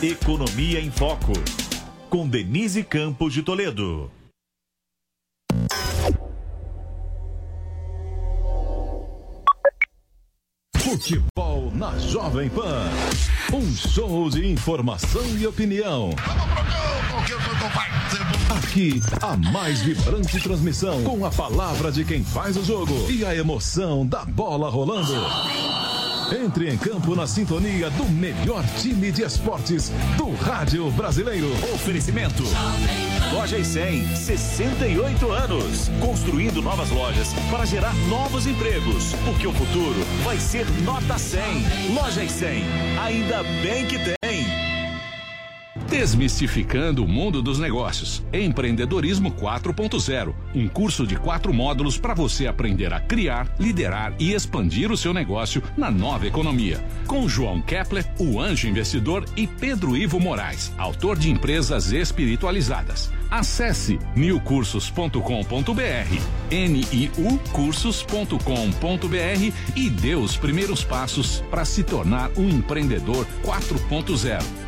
Economia em Foco. Com Denise Campos de Toledo. Futebol na Jovem Pan. Um show de informação e opinião. Aqui, a mais vibrante transmissão com a palavra de quem faz o jogo e a emoção da bola rolando. Entre em campo na sintonia do melhor time de esportes do rádio brasileiro. Oferecimento. Loja e 100, 68 anos. Construindo novas lojas para gerar novos empregos. Porque o futuro vai ser nota 100. Loja e 100, ainda bem que tem. Desmistificando o mundo dos negócios. Empreendedorismo 4.0. Um curso de quatro módulos para você aprender a criar, liderar e expandir o seu negócio na nova economia. Com João Kepler, o anjo investidor, e Pedro Ivo Moraes, autor de Empresas Espiritualizadas. Acesse newcursos.com.br, niucursos.com.br e dê os primeiros passos para se tornar um empreendedor 4.0.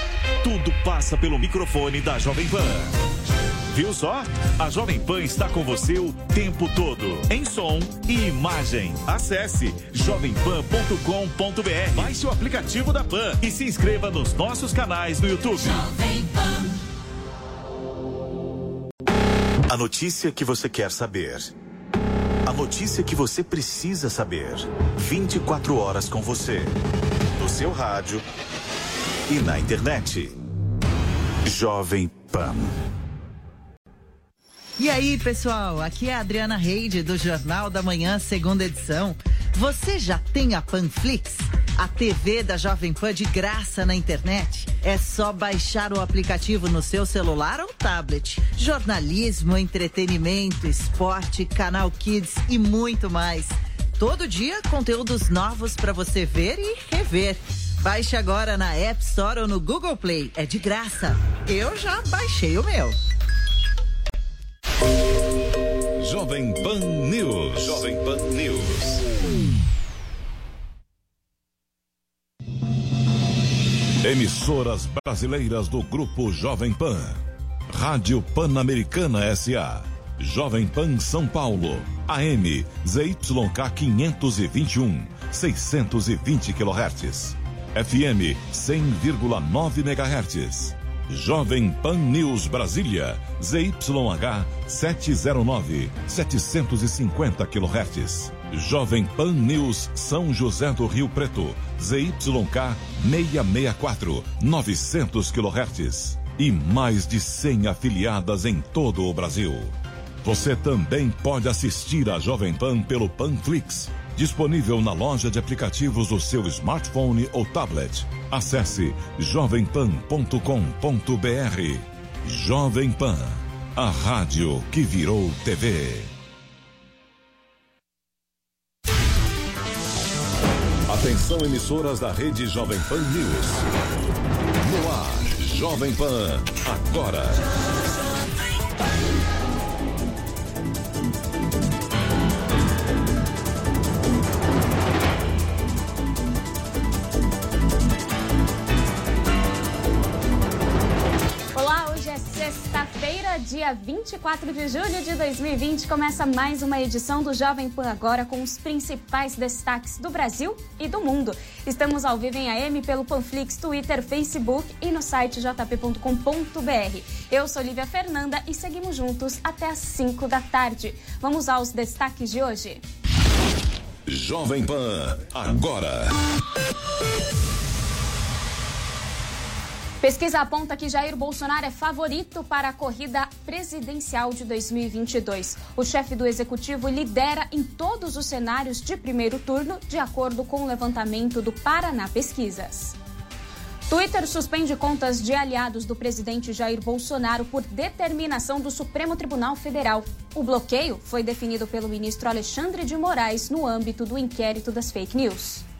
tudo passa pelo microfone da Jovem Pan. Viu só? A Jovem Pan está com você o tempo todo, em som e imagem. Acesse jovempan.com.br. Baixe o aplicativo da Pan e se inscreva nos nossos canais no YouTube. Jovem Pan. A notícia que você quer saber. A notícia que você precisa saber. 24 horas com você. No seu rádio e na internet. Jovem Pan. E aí, pessoal, aqui é a Adriana Reide do Jornal da Manhã, segunda edição. Você já tem a Panflix? A TV da Jovem Pan de graça na internet? É só baixar o aplicativo no seu celular ou tablet. Jornalismo, entretenimento, esporte, canal Kids e muito mais. Todo dia, conteúdos novos para você ver e rever. Baixe agora na App Store ou no Google Play. É de graça. Eu já baixei o meu. Jovem Pan News. Jovem Pan News. Emissoras brasileiras do Grupo Jovem Pan. Rádio Pan-Americana SA. Jovem Pan São Paulo. AM ZYK 521. 620 kHz. FM 100,9 MHz. Jovem Pan News Brasília, ZYH 709, 750 kHz. Jovem Pan News São José do Rio Preto, ZYK 664, 900 kHz. E mais de 100 afiliadas em todo o Brasil. Você também pode assistir a Jovem Pan pelo Panflix Disponível na loja de aplicativos do seu smartphone ou tablet. Acesse jovempan.com.br. Jovem Pan, a rádio que virou TV. Atenção emissoras da rede Jovem Pan News. No ar, Jovem Pan, agora. Sexta-feira, dia 24 de julho de 2020, começa mais uma edição do Jovem Pan Agora com os principais destaques do Brasil e do mundo. Estamos ao vivo em AM pelo Panflix, Twitter, Facebook e no site jp.com.br. Eu sou Lívia Fernanda e seguimos juntos até às 5 da tarde. Vamos aos destaques de hoje. Jovem Pan Agora. Pesquisa aponta que Jair Bolsonaro é favorito para a corrida presidencial de 2022. O chefe do executivo lidera em todos os cenários de primeiro turno, de acordo com o levantamento do Paraná Pesquisas. Twitter suspende contas de aliados do presidente Jair Bolsonaro por determinação do Supremo Tribunal Federal. O bloqueio foi definido pelo ministro Alexandre de Moraes no âmbito do inquérito das fake news.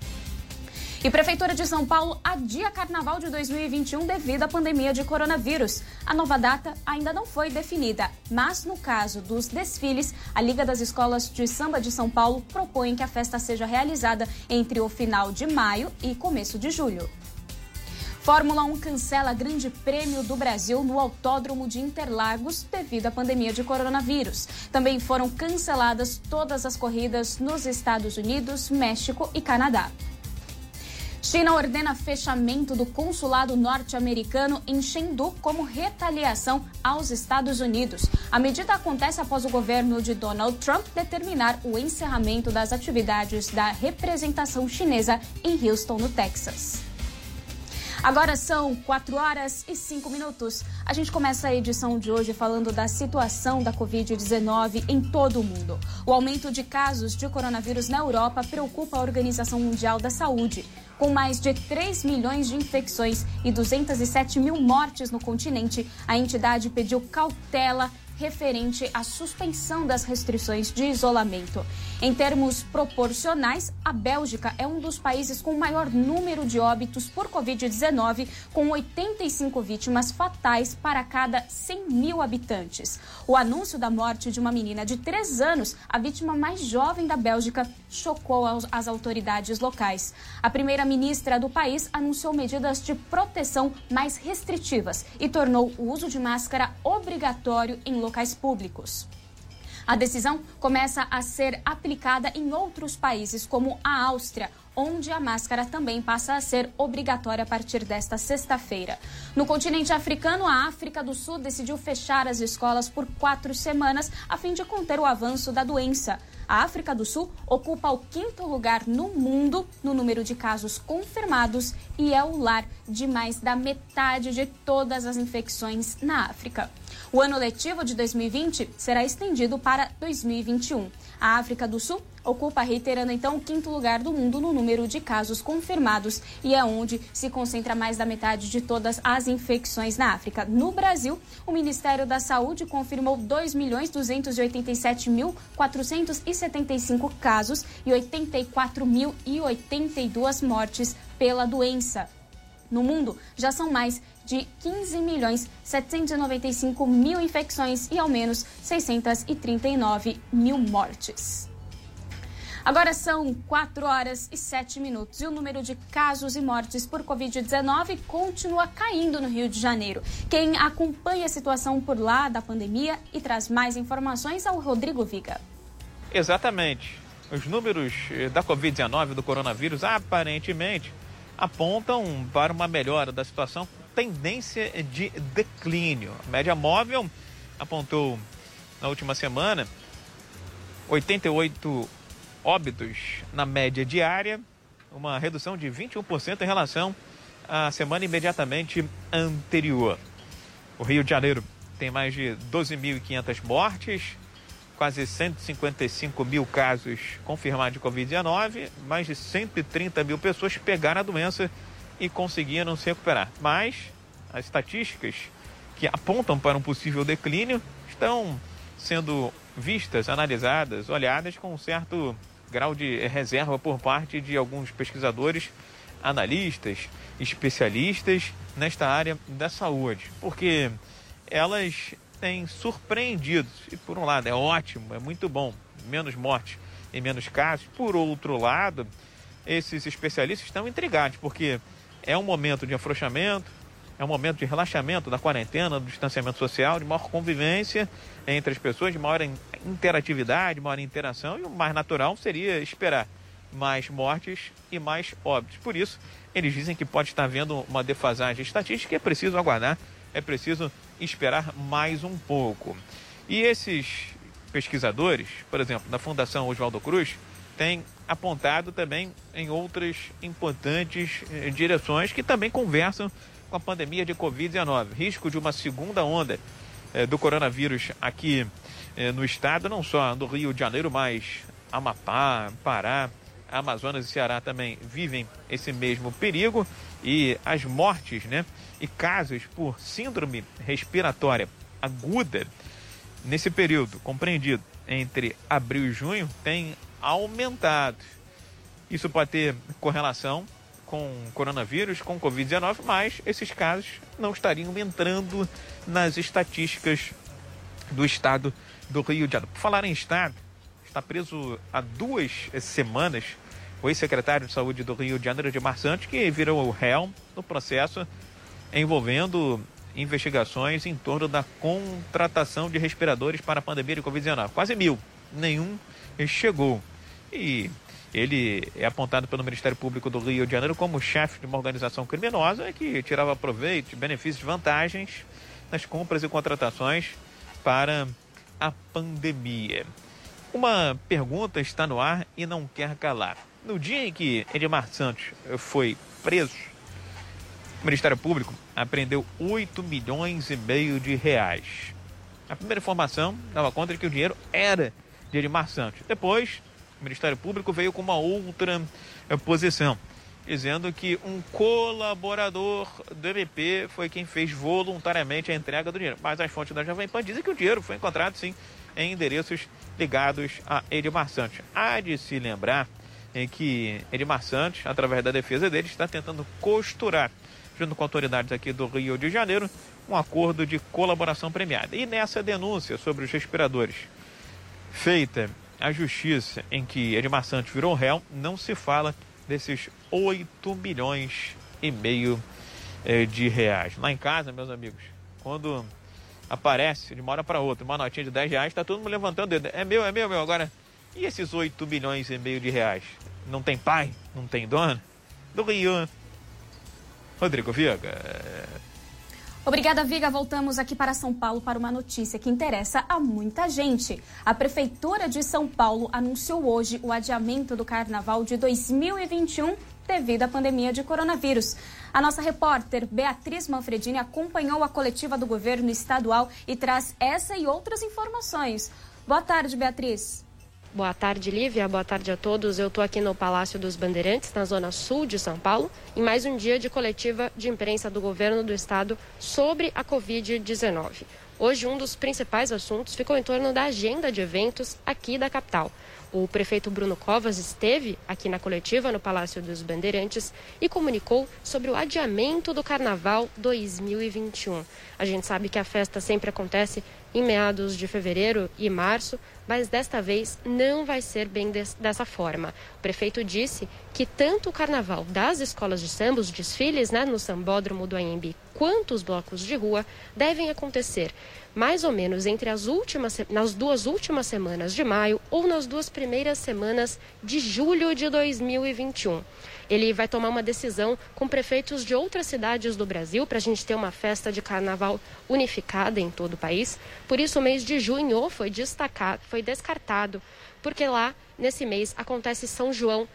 E Prefeitura de São Paulo adia Carnaval de 2021 devido à pandemia de coronavírus. A nova data ainda não foi definida, mas no caso dos desfiles, a Liga das Escolas de Samba de São Paulo propõe que a festa seja realizada entre o final de maio e começo de julho. Fórmula 1 cancela Grande Prêmio do Brasil no Autódromo de Interlagos devido à pandemia de coronavírus. Também foram canceladas todas as corridas nos Estados Unidos, México e Canadá. China ordena fechamento do consulado norte-americano em Chengdu como retaliação aos Estados Unidos. A medida acontece após o governo de Donald Trump determinar o encerramento das atividades da representação chinesa em Houston, no Texas. Agora são 4 horas e 5 minutos. A gente começa a edição de hoje falando da situação da Covid-19 em todo o mundo. O aumento de casos de coronavírus na Europa preocupa a Organização Mundial da Saúde. Com mais de 3 milhões de infecções e 207 mil mortes no continente, a entidade pediu cautela referente à suspensão das restrições de isolamento. Em termos proporcionais, a Bélgica é um dos países com maior número de óbitos por Covid-19, com 85 vítimas fatais para cada 100 mil habitantes. O anúncio da morte de uma menina de 3 anos, a vítima mais jovem da Bélgica, chocou as autoridades locais. A primeira-ministra do país anunciou medidas de proteção mais restritivas e tornou o uso de máscara obrigatório em locais públicos. A decisão começa a ser aplicada em outros países, como a Áustria, onde a máscara também passa a ser obrigatória a partir desta sexta-feira. No continente africano, a África do Sul decidiu fechar as escolas por quatro semanas a fim de conter o avanço da doença. A África do Sul ocupa o quinto lugar no mundo no número de casos confirmados e é o lar de mais da metade de todas as infecções na África. O ano letivo de 2020 será estendido para 2021. A África do Sul ocupa, reiterando então, o quinto lugar do mundo no número de casos confirmados e é onde se concentra mais da metade de todas as infecções na África. No Brasil, o Ministério da Saúde confirmou 2.287.475 casos e 84.082 mortes pela doença. No mundo, já são mais de 15 milhões 795 mil infecções e ao menos 639 mil mortes. Agora são 4 horas e 7 minutos e o número de casos e mortes por Covid-19 continua caindo no Rio de Janeiro. Quem acompanha a situação por lá da pandemia e traz mais informações é o Rodrigo Viga. Exatamente. Os números eh, da Covid-19, do coronavírus, aparentemente apontam para uma melhora da situação, tendência de declínio. A média móvel apontou na última semana 88 óbitos na média diária, uma redução de 21% em relação à semana imediatamente anterior. O Rio de Janeiro tem mais de 12.500 mortes, quase 155 mil casos confirmados de Covid-19, mais de 130 mil pessoas pegaram a doença e conseguiram se recuperar. Mas as estatísticas que apontam para um possível declínio estão sendo vistas, analisadas, olhadas com um certo grau de reserva por parte de alguns pesquisadores, analistas, especialistas nesta área da saúde, porque elas têm surpreendido. E por um lado é ótimo, é muito bom, menos mortes e menos casos. Por outro lado, esses especialistas estão intrigados, porque é um momento de afrouxamento, é um momento de relaxamento da quarentena, do distanciamento social, de maior convivência entre as pessoas, de maior interatividade, maior interação, e o mais natural seria esperar mais mortes e mais óbitos. Por isso, eles dizem que pode estar havendo uma defasagem estatística e é preciso aguardar, é preciso esperar mais um pouco. E esses pesquisadores, por exemplo, da Fundação Oswaldo Cruz, têm apontado também em outras importantes eh, direções que também conversam com a pandemia de Covid-19. Risco de uma segunda onda eh, do coronavírus aqui eh, no estado, não só do Rio de Janeiro, mas Amapá, Pará, Amazonas e Ceará também vivem esse mesmo perigo e as mortes, né? E casos por síndrome respiratória aguda nesse período compreendido entre abril e junho têm aumentado. Isso pode ter correlação com coronavírus, com Covid-19, mas esses casos não estariam entrando nas estatísticas do estado do Rio de Janeiro. Por falar em estado, está preso há duas semanas o ex-secretário de Saúde do Rio de Janeiro, Edmar Santos, que virou o réu no processo envolvendo investigações em torno da contratação de respiradores para a pandemia de Covid-19. Quase mil. Nenhum chegou. E ele é apontado pelo Ministério Público do Rio de Janeiro como chefe de uma organização criminosa que tirava proveito, benefícios, vantagens nas compras e contratações para a pandemia. Uma pergunta está no ar e não quer calar. No dia em que Edmar Santos foi preso, o Ministério Público apreendeu 8 milhões e meio de reais. A primeira informação dava conta de que o dinheiro era de Edmar Santos. Depois, o Ministério Público veio com uma outra eh, posição, dizendo que um colaborador do MP foi quem fez voluntariamente a entrega do dinheiro. Mas as fontes da Jovem Pan dizem que o dinheiro foi encontrado, sim, em endereços ligados a Edmar Santos. Há de se lembrar em que Edmar Santos, através da defesa dele, está tentando costurar, junto com autoridades aqui do Rio de Janeiro, um acordo de colaboração premiada. E nessa denúncia sobre os respiradores feita a justiça em que Edmar Santos virou réu, não se fala desses 8 milhões e meio eh, de reais. Lá em casa, meus amigos, quando aparece de uma hora para outra uma notinha de 10 reais, está todo mundo levantando dedo. É meu, é meu, é meu. Agora, e esses 8 milhões e meio de reais? Não tem pai? Não tem dono? Do Rio. Rodrigo Viga. Obrigada, Viga. Voltamos aqui para São Paulo para uma notícia que interessa a muita gente. A Prefeitura de São Paulo anunciou hoje o adiamento do Carnaval de 2021 devido à pandemia de coronavírus. A nossa repórter Beatriz Manfredini acompanhou a coletiva do governo estadual e traz essa e outras informações. Boa tarde, Beatriz. Boa tarde, Lívia. Boa tarde a todos. Eu estou aqui no Palácio dos Bandeirantes, na zona sul de São Paulo, em mais um dia de coletiva de imprensa do governo do estado sobre a Covid-19. Hoje, um dos principais assuntos ficou em torno da agenda de eventos aqui da capital. O prefeito Bruno Covas esteve aqui na coletiva no Palácio dos Bandeirantes e comunicou sobre o adiamento do Carnaval 2021. A gente sabe que a festa sempre acontece em meados de fevereiro e março, mas desta vez não vai ser bem des dessa forma. O prefeito disse que tanto o carnaval das escolas de samba, os desfiles né, no sambódromo do Anhembi, quanto os blocos de rua devem acontecer mais ou menos entre as últimas, nas duas últimas semanas de maio ou nas duas primeiras semanas de julho de 2021. Ele vai tomar uma decisão com prefeitos de outras cidades do Brasil para a gente ter uma festa de carnaval unificada em todo o país. Por isso, o mês de junho foi destacado, foi descartado, porque lá nesse mês acontece São João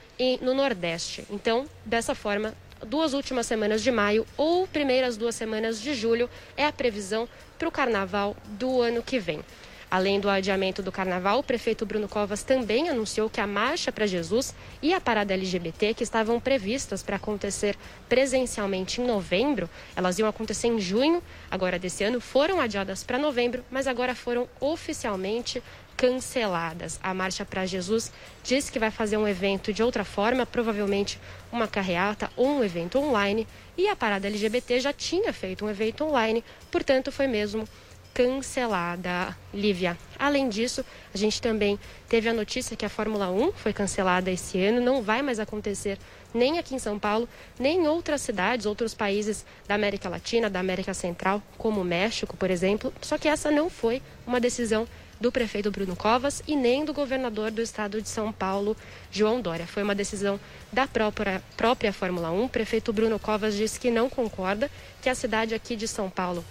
no Nordeste. Então, dessa forma, duas últimas semanas de maio ou primeiras duas semanas de julho é a previsão para o carnaval do ano que vem. Além do adiamento do carnaval, o prefeito Bruno Covas também anunciou que a Marcha para Jesus e a parada LGBT, que estavam previstas para acontecer presencialmente em novembro, elas iam acontecer em junho, agora desse ano, foram adiadas para novembro, mas agora foram oficialmente canceladas. A Marcha para Jesus diz que vai fazer um evento de outra forma, provavelmente uma carreata ou um evento online, e a parada LGBT já tinha feito um evento online, portanto foi mesmo cancelada, Lívia. Além disso, a gente também teve a notícia que a Fórmula 1 foi cancelada esse ano, não vai mais acontecer nem aqui em São Paulo, nem em outras cidades, outros países da América Latina, da América Central, como México, por exemplo. Só que essa não foi uma decisão do prefeito Bruno Covas e nem do governador do estado de São Paulo, João Dória. Foi uma decisão da própria, própria Fórmula 1. O prefeito Bruno Covas disse que não concorda, que a cidade aqui de São Paulo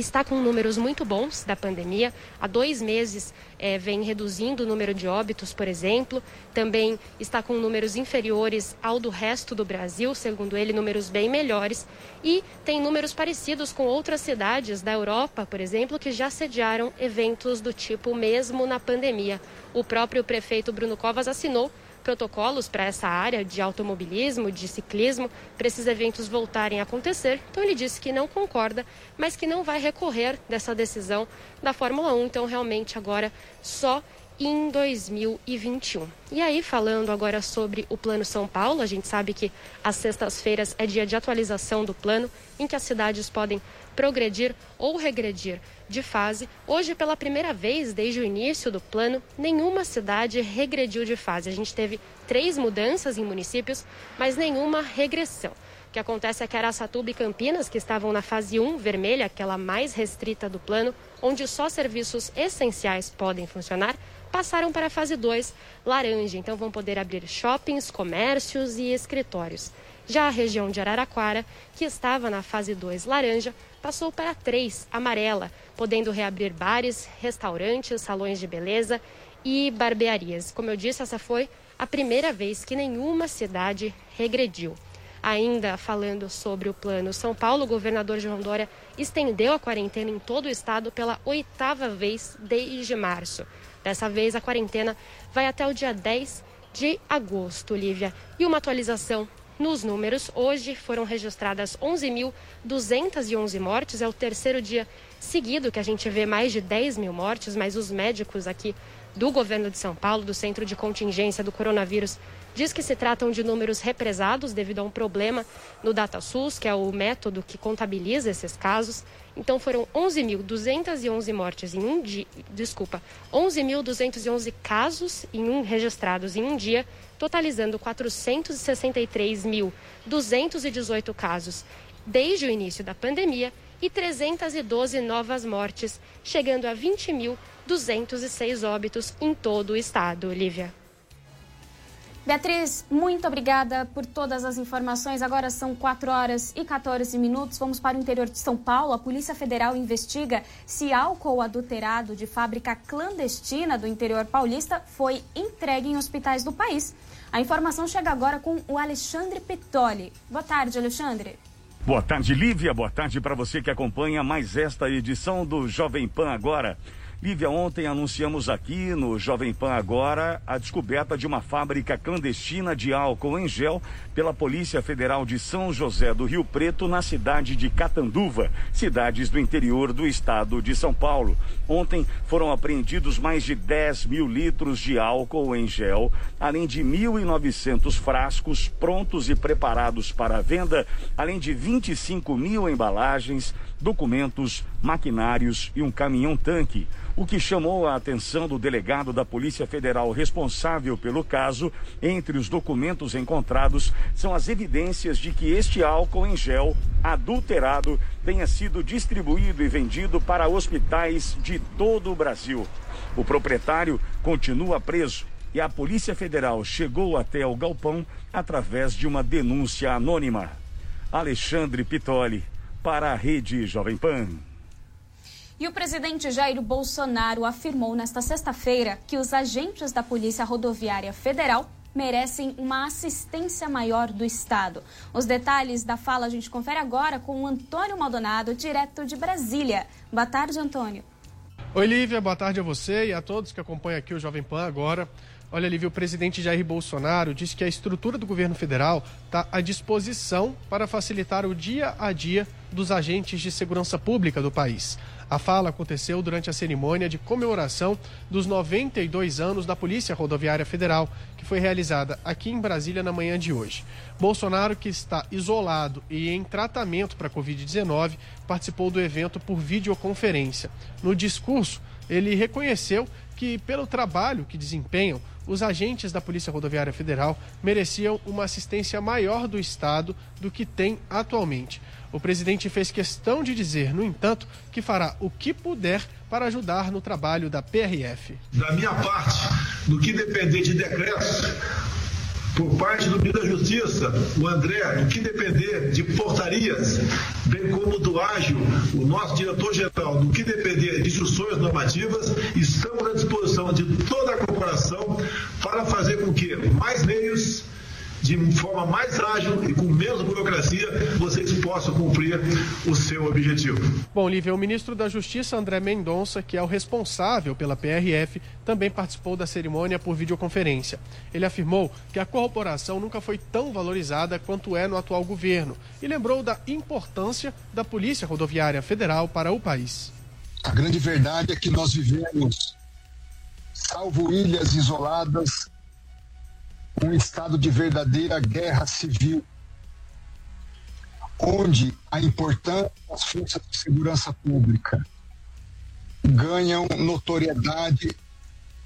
está com números muito bons da pandemia. Há dois meses é, vem reduzindo o número de óbitos, por exemplo. Também está com números inferiores ao do resto do Brasil, segundo ele, números bem melhores. E tem números parecidos com outras cidades da Europa, por exemplo, que já sediaram eventos do tipo mesmo na pandemia. O próprio prefeito Bruno Covas assinou protocolos para essa área de automobilismo, de ciclismo, para esses eventos voltarem a acontecer. Então ele disse que não concorda, mas que não vai recorrer dessa decisão da Fórmula 1. Então realmente agora só em 2021. E aí, falando agora sobre o Plano São Paulo, a gente sabe que as sextas-feiras é dia de atualização do plano, em que as cidades podem progredir ou regredir de fase. Hoje, pela primeira vez desde o início do plano, nenhuma cidade regrediu de fase. A gente teve três mudanças em municípios, mas nenhuma regressão. O que acontece é que Araçatuba e Campinas, que estavam na fase 1 vermelha, aquela mais restrita do plano, onde só serviços essenciais podem funcionar, passaram para a fase 2 laranja. Então vão poder abrir shoppings, comércios e escritórios. Já a região de Araraquara, que estava na fase 2 laranja, passou para 3 amarela, podendo reabrir bares, restaurantes, salões de beleza e barbearias. Como eu disse, essa foi a primeira vez que nenhuma cidade regrediu. Ainda falando sobre o plano São Paulo, o governador João Dória estendeu a quarentena em todo o estado pela oitava vez desde março. Dessa vez, a quarentena vai até o dia 10 de agosto, Lívia. E uma atualização nos números, hoje foram registradas 11.211 mortes, é o terceiro dia seguido que a gente vê mais de 10 mil mortes, mas os médicos aqui do governo de São Paulo, do Centro de Contingência do Coronavírus, diz que se tratam de números represados devido a um problema no DataSUS, que é o método que contabiliza esses casos. Então foram 11.211 mortes em um dia, desculpa, 11.211 casos em um, registrados em um dia totalizando 463.218 casos desde o início da pandemia e 312 novas mortes, chegando a 20.206 óbitos em todo o estado. Lívia. Beatriz, muito obrigada por todas as informações. Agora são 4 horas e 14 minutos. Vamos para o interior de São Paulo. A Polícia Federal investiga se álcool adulterado de fábrica clandestina do interior paulista foi entregue em hospitais do país. A informação chega agora com o Alexandre Pitoli. Boa tarde, Alexandre. Boa tarde, Lívia. Boa tarde para você que acompanha mais esta edição do Jovem Pan Agora. Lívia, ontem anunciamos aqui no Jovem Pan Agora a descoberta de uma fábrica clandestina de álcool em gel pela Polícia Federal de São José do Rio Preto, na cidade de Catanduva, cidades do interior do estado de São Paulo. Ontem foram apreendidos mais de 10 mil litros de álcool em gel, além de 1.900 frascos prontos e preparados para venda, além de 25 mil embalagens, documentos, maquinários e um caminhão-tanque. O que chamou a atenção do delegado da Polícia Federal responsável pelo caso, entre os documentos encontrados, são as evidências de que este álcool em gel adulterado tenha sido distribuído e vendido para hospitais de todo o Brasil. O proprietário continua preso e a Polícia Federal chegou até o galpão através de uma denúncia anônima. Alexandre Pitoli, para a Rede Jovem Pan. E o presidente Jair Bolsonaro afirmou nesta sexta-feira que os agentes da Polícia Rodoviária Federal merecem uma assistência maior do Estado. Os detalhes da fala a gente confere agora com o Antônio Maldonado, direto de Brasília. Boa tarde, Antônio. Oi, Lívia, boa tarde a você e a todos que acompanham aqui o Jovem Pan agora. Olha, Lívia, o presidente Jair Bolsonaro disse que a estrutura do governo federal está à disposição para facilitar o dia a dia dos agentes de segurança pública do país. A fala aconteceu durante a cerimônia de comemoração dos 92 anos da Polícia Rodoviária Federal, que foi realizada aqui em Brasília na manhã de hoje. Bolsonaro, que está isolado e em tratamento para a Covid-19, participou do evento por videoconferência. No discurso, ele reconheceu que, pelo trabalho que desempenham, os agentes da Polícia Rodoviária Federal mereciam uma assistência maior do Estado do que tem atualmente. O presidente fez questão de dizer, no entanto, que fará o que puder para ajudar no trabalho da PRF. Da minha parte, no que depender de decretos, por parte do ministro da Justiça, o André, do que depender de portarias, bem como do ágil, o nosso diretor-geral, do que depender de instruções normativas, estamos à disposição de toda a corporação para fazer com que mais meios de forma mais ágil e com menos burocracia, vocês possam cumprir o seu objetivo. Bom, Lívia, o ministro da Justiça, André Mendonça, que é o responsável pela PRF, também participou da cerimônia por videoconferência. Ele afirmou que a corporação nunca foi tão valorizada quanto é no atual governo e lembrou da importância da Polícia Rodoviária Federal para o país. A grande verdade é que nós vivemos, salvo ilhas isoladas, um estado de verdadeira guerra civil, onde a importância das forças de segurança pública ganham notoriedade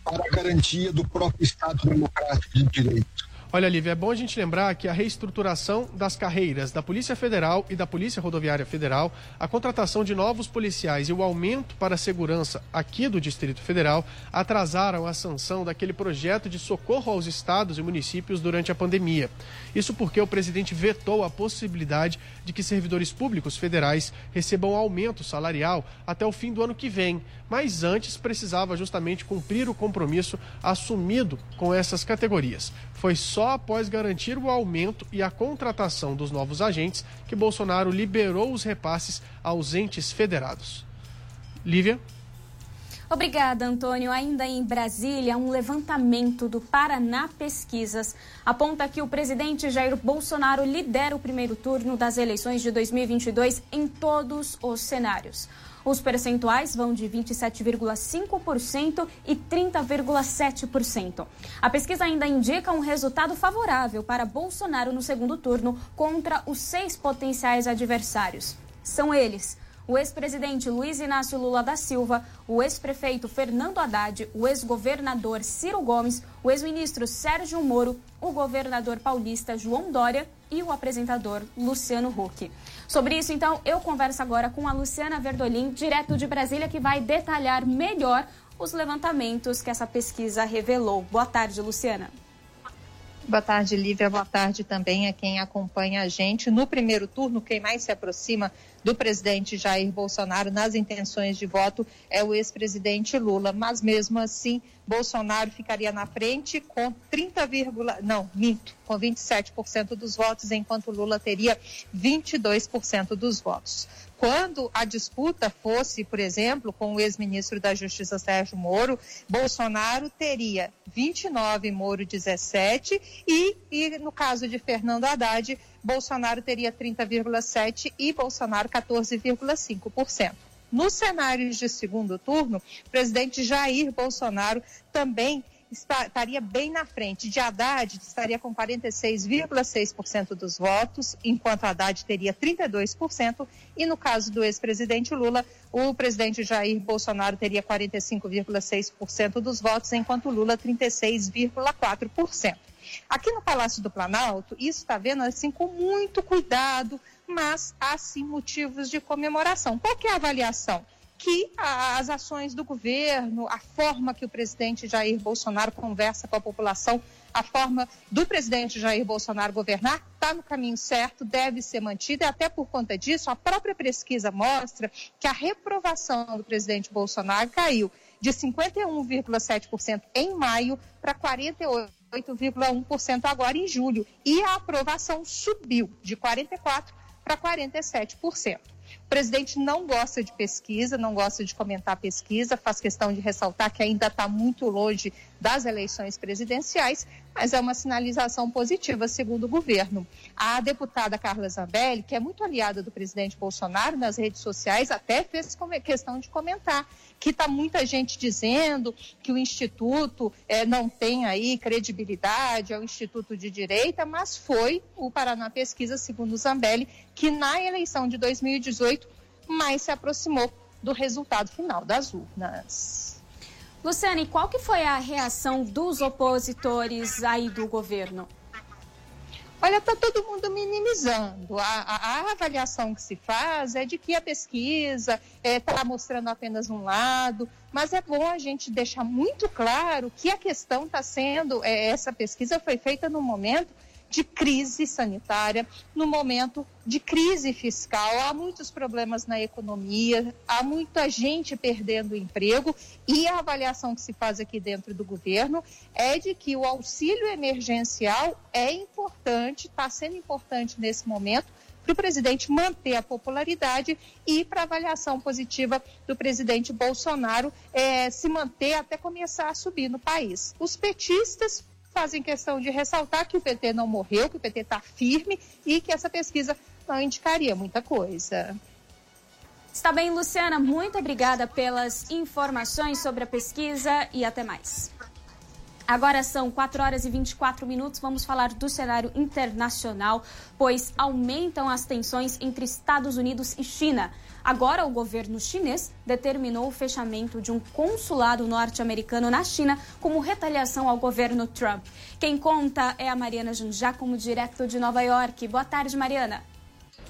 para a garantia do próprio Estado democrático de direito. Olha, Lívia, é bom a gente lembrar que a reestruturação das carreiras da Polícia Federal e da Polícia Rodoviária Federal, a contratação de novos policiais e o aumento para a segurança aqui do Distrito Federal atrasaram a sanção daquele projeto de socorro aos estados e municípios durante a pandemia. Isso porque o presidente vetou a possibilidade de que servidores públicos federais recebam aumento salarial até o fim do ano que vem, mas antes precisava justamente cumprir o compromisso assumido com essas categorias. Foi só após garantir o aumento e a contratação dos novos agentes que Bolsonaro liberou os repasses aos entes federados. Lívia? Obrigada, Antônio. Ainda em Brasília, um levantamento do Paraná Pesquisas aponta que o presidente Jair Bolsonaro lidera o primeiro turno das eleições de 2022 em todos os cenários. Os percentuais vão de 27,5% e 30,7%. A pesquisa ainda indica um resultado favorável para Bolsonaro no segundo turno contra os seis potenciais adversários. São eles o ex-presidente Luiz Inácio Lula da Silva, o ex-prefeito Fernando Haddad, o ex-governador Ciro Gomes, o ex-ministro Sérgio Moro, o governador paulista João Dória e o apresentador Luciano Huck. Sobre isso, então, eu converso agora com a Luciana Verdolim, direto de Brasília, que vai detalhar melhor os levantamentos que essa pesquisa revelou. Boa tarde, Luciana. Boa tarde, Lívia. Boa tarde também a quem acompanha a gente. No primeiro turno, quem mais se aproxima do presidente Jair Bolsonaro nas intenções de voto é o ex-presidente Lula. Mas mesmo assim, Bolsonaro ficaria na frente com 30, não, minto, com 27% dos votos, enquanto Lula teria 22% dos votos. Quando a disputa fosse, por exemplo, com o ex-ministro da Justiça Sérgio Moro, Bolsonaro teria 29, Moro 17 e, e no caso de Fernando Haddad, Bolsonaro teria 30,7 e Bolsonaro 14,5%. Nos cenários de segundo turno, o presidente Jair Bolsonaro também estaria bem na frente. De Haddad estaria com 46,6% dos votos, enquanto Haddad teria 32%, e no caso do ex-presidente Lula, o presidente Jair Bolsonaro teria 45,6% dos votos, enquanto Lula 36,4%. Aqui no Palácio do Planalto, isso está vendo assim com muito cuidado, mas há sim motivos de comemoração. Qual é a avaliação? que as ações do governo, a forma que o presidente Jair Bolsonaro conversa com a população, a forma do presidente Jair Bolsonaro governar está no caminho certo, deve ser mantida, e até por conta disso, a própria pesquisa mostra que a reprovação do presidente Bolsonaro caiu de 51,7% em maio para 48,1% agora em julho, e a aprovação subiu de 44% para 47%. O presidente não gosta de pesquisa, não gosta de comentar pesquisa, faz questão de ressaltar que ainda está muito longe das eleições presidenciais, mas é uma sinalização positiva, segundo o governo. A deputada Carla Zambelli, que é muito aliada do presidente Bolsonaro nas redes sociais, até fez questão de comentar que está muita gente dizendo que o Instituto é, não tem aí credibilidade, é um Instituto de Direita, mas foi o Paraná Pesquisa, segundo Zambelli, que na eleição de 2018 mais se aproximou do resultado final das urnas. Luciane, qual que foi a reação dos opositores aí do governo? Olha, está todo mundo minimizando. A, a, a, avaliação que se faz é de que a pesquisa está é, mostrando apenas um lado, mas é bom a gente deixar muito claro que a questão está sendo, é, essa pesquisa foi feita no momento de crise sanitária, no momento de crise fiscal. Há muitos problemas na economia, há muita gente perdendo emprego e a avaliação que se faz aqui dentro do governo é de que o auxílio emergencial é importante, está sendo importante nesse momento para o presidente manter a popularidade e para avaliação positiva do presidente Bolsonaro é, se manter até começar a subir no país. Os petistas fazem questão de ressaltar que o PT não morreu, que o PT está firme e que essa pesquisa não indicaria muita coisa. Está bem, Luciana. Muito obrigada pelas informações sobre a pesquisa e até mais. Agora são 4 horas e 24 minutos. Vamos falar do cenário internacional, pois aumentam as tensões entre Estados Unidos e China. Agora, o governo chinês determinou o fechamento de um consulado norte-americano na China como retaliação ao governo Trump. Quem conta é a Mariana como direto de Nova York. Boa tarde, Mariana.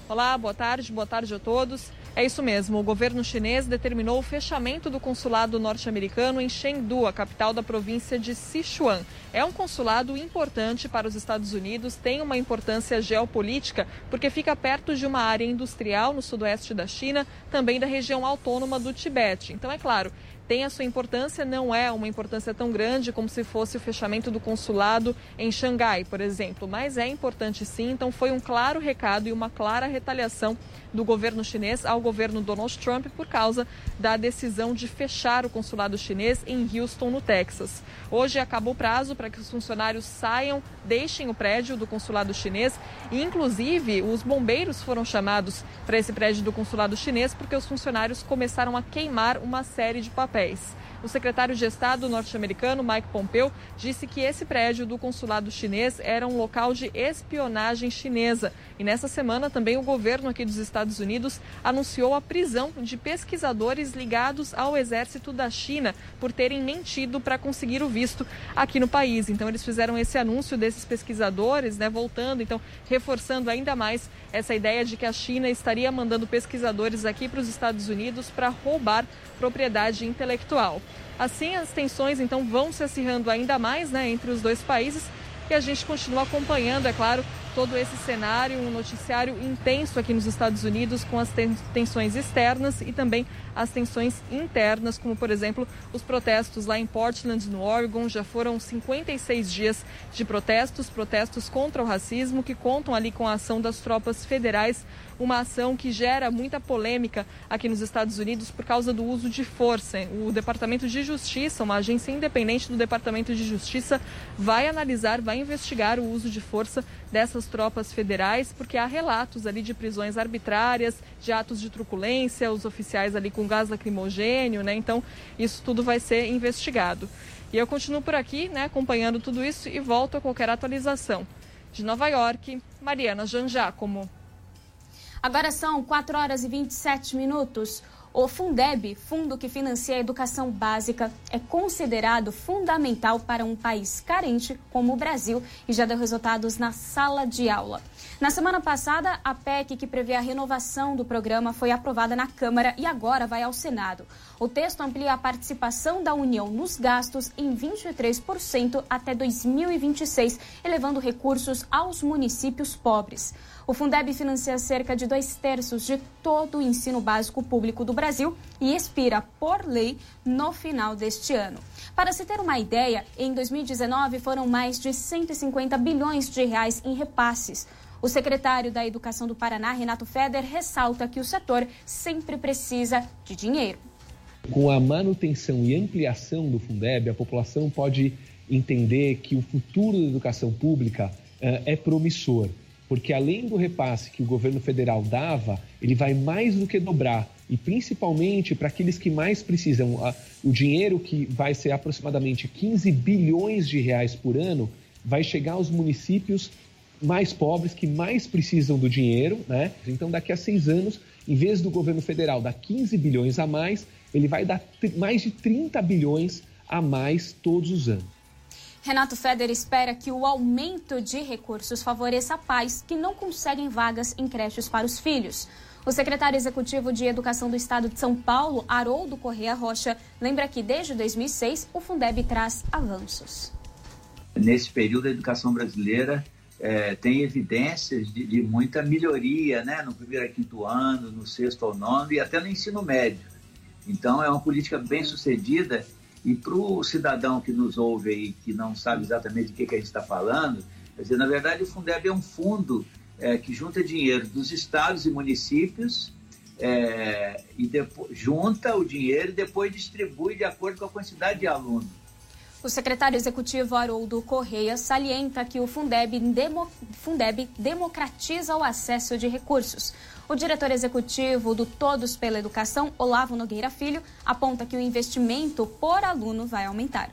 Olá, boa tarde, boa tarde a todos. É isso mesmo, o governo chinês determinou o fechamento do consulado norte-americano em Chengdu, a capital da província de Sichuan. É um consulado importante para os Estados Unidos, tem uma importância geopolítica, porque fica perto de uma área industrial no sudoeste da China, também da região autônoma do Tibete. Então, é claro, tem a sua importância, não é uma importância tão grande como se fosse o fechamento do consulado em Xangai, por exemplo, mas é importante sim. Então, foi um claro recado e uma clara retaliação do governo chinês ao governo Donald Trump por causa da decisão de fechar o consulado chinês em Houston, no Texas. Hoje acabou o prazo para que os funcionários saiam, deixem o prédio do consulado chinês e, inclusive, os bombeiros foram chamados para esse prédio do consulado chinês porque os funcionários começaram a queimar uma série de papéis. O secretário de Estado norte-americano, Mike Pompeo, disse que esse prédio do consulado chinês era um local de espionagem chinesa. E nessa semana também o governo aqui dos Estados Unidos anunciou a prisão de pesquisadores ligados ao exército da China por terem mentido para conseguir o visto aqui no país. Então eles fizeram esse anúncio desses pesquisadores, né, voltando, então reforçando ainda mais essa ideia de que a China estaria mandando pesquisadores aqui para os Estados Unidos para roubar propriedade intelectual. Assim, as tensões então vão se acirrando ainda mais né, entre os dois países. E a gente continua acompanhando, é claro, todo esse cenário, um noticiário intenso aqui nos Estados Unidos com as tensões externas e também as tensões internas, como por exemplo os protestos lá em Portland, no Oregon. Já foram 56 dias de protestos, protestos contra o racismo, que contam ali com a ação das tropas federais uma ação que gera muita polêmica aqui nos Estados Unidos por causa do uso de força. O Departamento de Justiça, uma agência independente do Departamento de Justiça, vai analisar, vai investigar o uso de força dessas tropas federais, porque há relatos ali de prisões arbitrárias, de atos de truculência, os oficiais ali com gás lacrimogênio, né? Então, isso tudo vai ser investigado. E eu continuo por aqui, né, acompanhando tudo isso e volto a qualquer atualização. De Nova York, Mariana Janjacomo. Agora são 4 horas e 27 minutos. O Fundeb, fundo que financia a educação básica, é considerado fundamental para um país carente como o Brasil e já deu resultados na sala de aula. Na semana passada, a PEC que prevê a renovação do programa foi aprovada na Câmara e agora vai ao Senado. O texto amplia a participação da União nos gastos em 23% até 2026, elevando recursos aos municípios pobres. O Fundeb financia cerca de dois terços de todo o ensino básico público do Brasil e expira, por lei, no final deste ano. Para se ter uma ideia, em 2019 foram mais de 150 bilhões de reais em repasses. O secretário da Educação do Paraná, Renato Feder, ressalta que o setor sempre precisa de dinheiro. Com a manutenção e ampliação do Fundeb, a população pode entender que o futuro da educação pública uh, é promissor porque além do repasse que o governo federal dava, ele vai mais do que dobrar. E principalmente para aqueles que mais precisam, o dinheiro que vai ser aproximadamente 15 bilhões de reais por ano, vai chegar aos municípios mais pobres que mais precisam do dinheiro, né? Então, daqui a seis anos, em vez do governo federal dar 15 bilhões a mais, ele vai dar mais de 30 bilhões a mais todos os anos. Renato Feder espera que o aumento de recursos favoreça pais que não conseguem vagas em creches para os filhos. O secretário executivo de Educação do Estado de São Paulo, Haroldo Correa Rocha, lembra que desde 2006 o Fundeb traz avanços. Nesse período, a educação brasileira é, tem evidências de, de, muita melhoria né, no primeiro a quinto ano, no sexto ao nono e até no ensino médio. Então, é uma política bem sucedida e para o cidadão que nos ouve aí, que não sabe exatamente de que, que a gente está falando, quer dizer, na verdade, o Fundeb é um fundo é, que junta dinheiro dos estados e municípios é, e junta o dinheiro e depois distribui de acordo com a quantidade de alunos. O secretário executivo Haroldo Correia salienta que o Fundeb, demo, Fundeb democratiza o acesso de recursos. O diretor executivo do Todos pela Educação, Olavo Nogueira Filho, aponta que o investimento por aluno vai aumentar.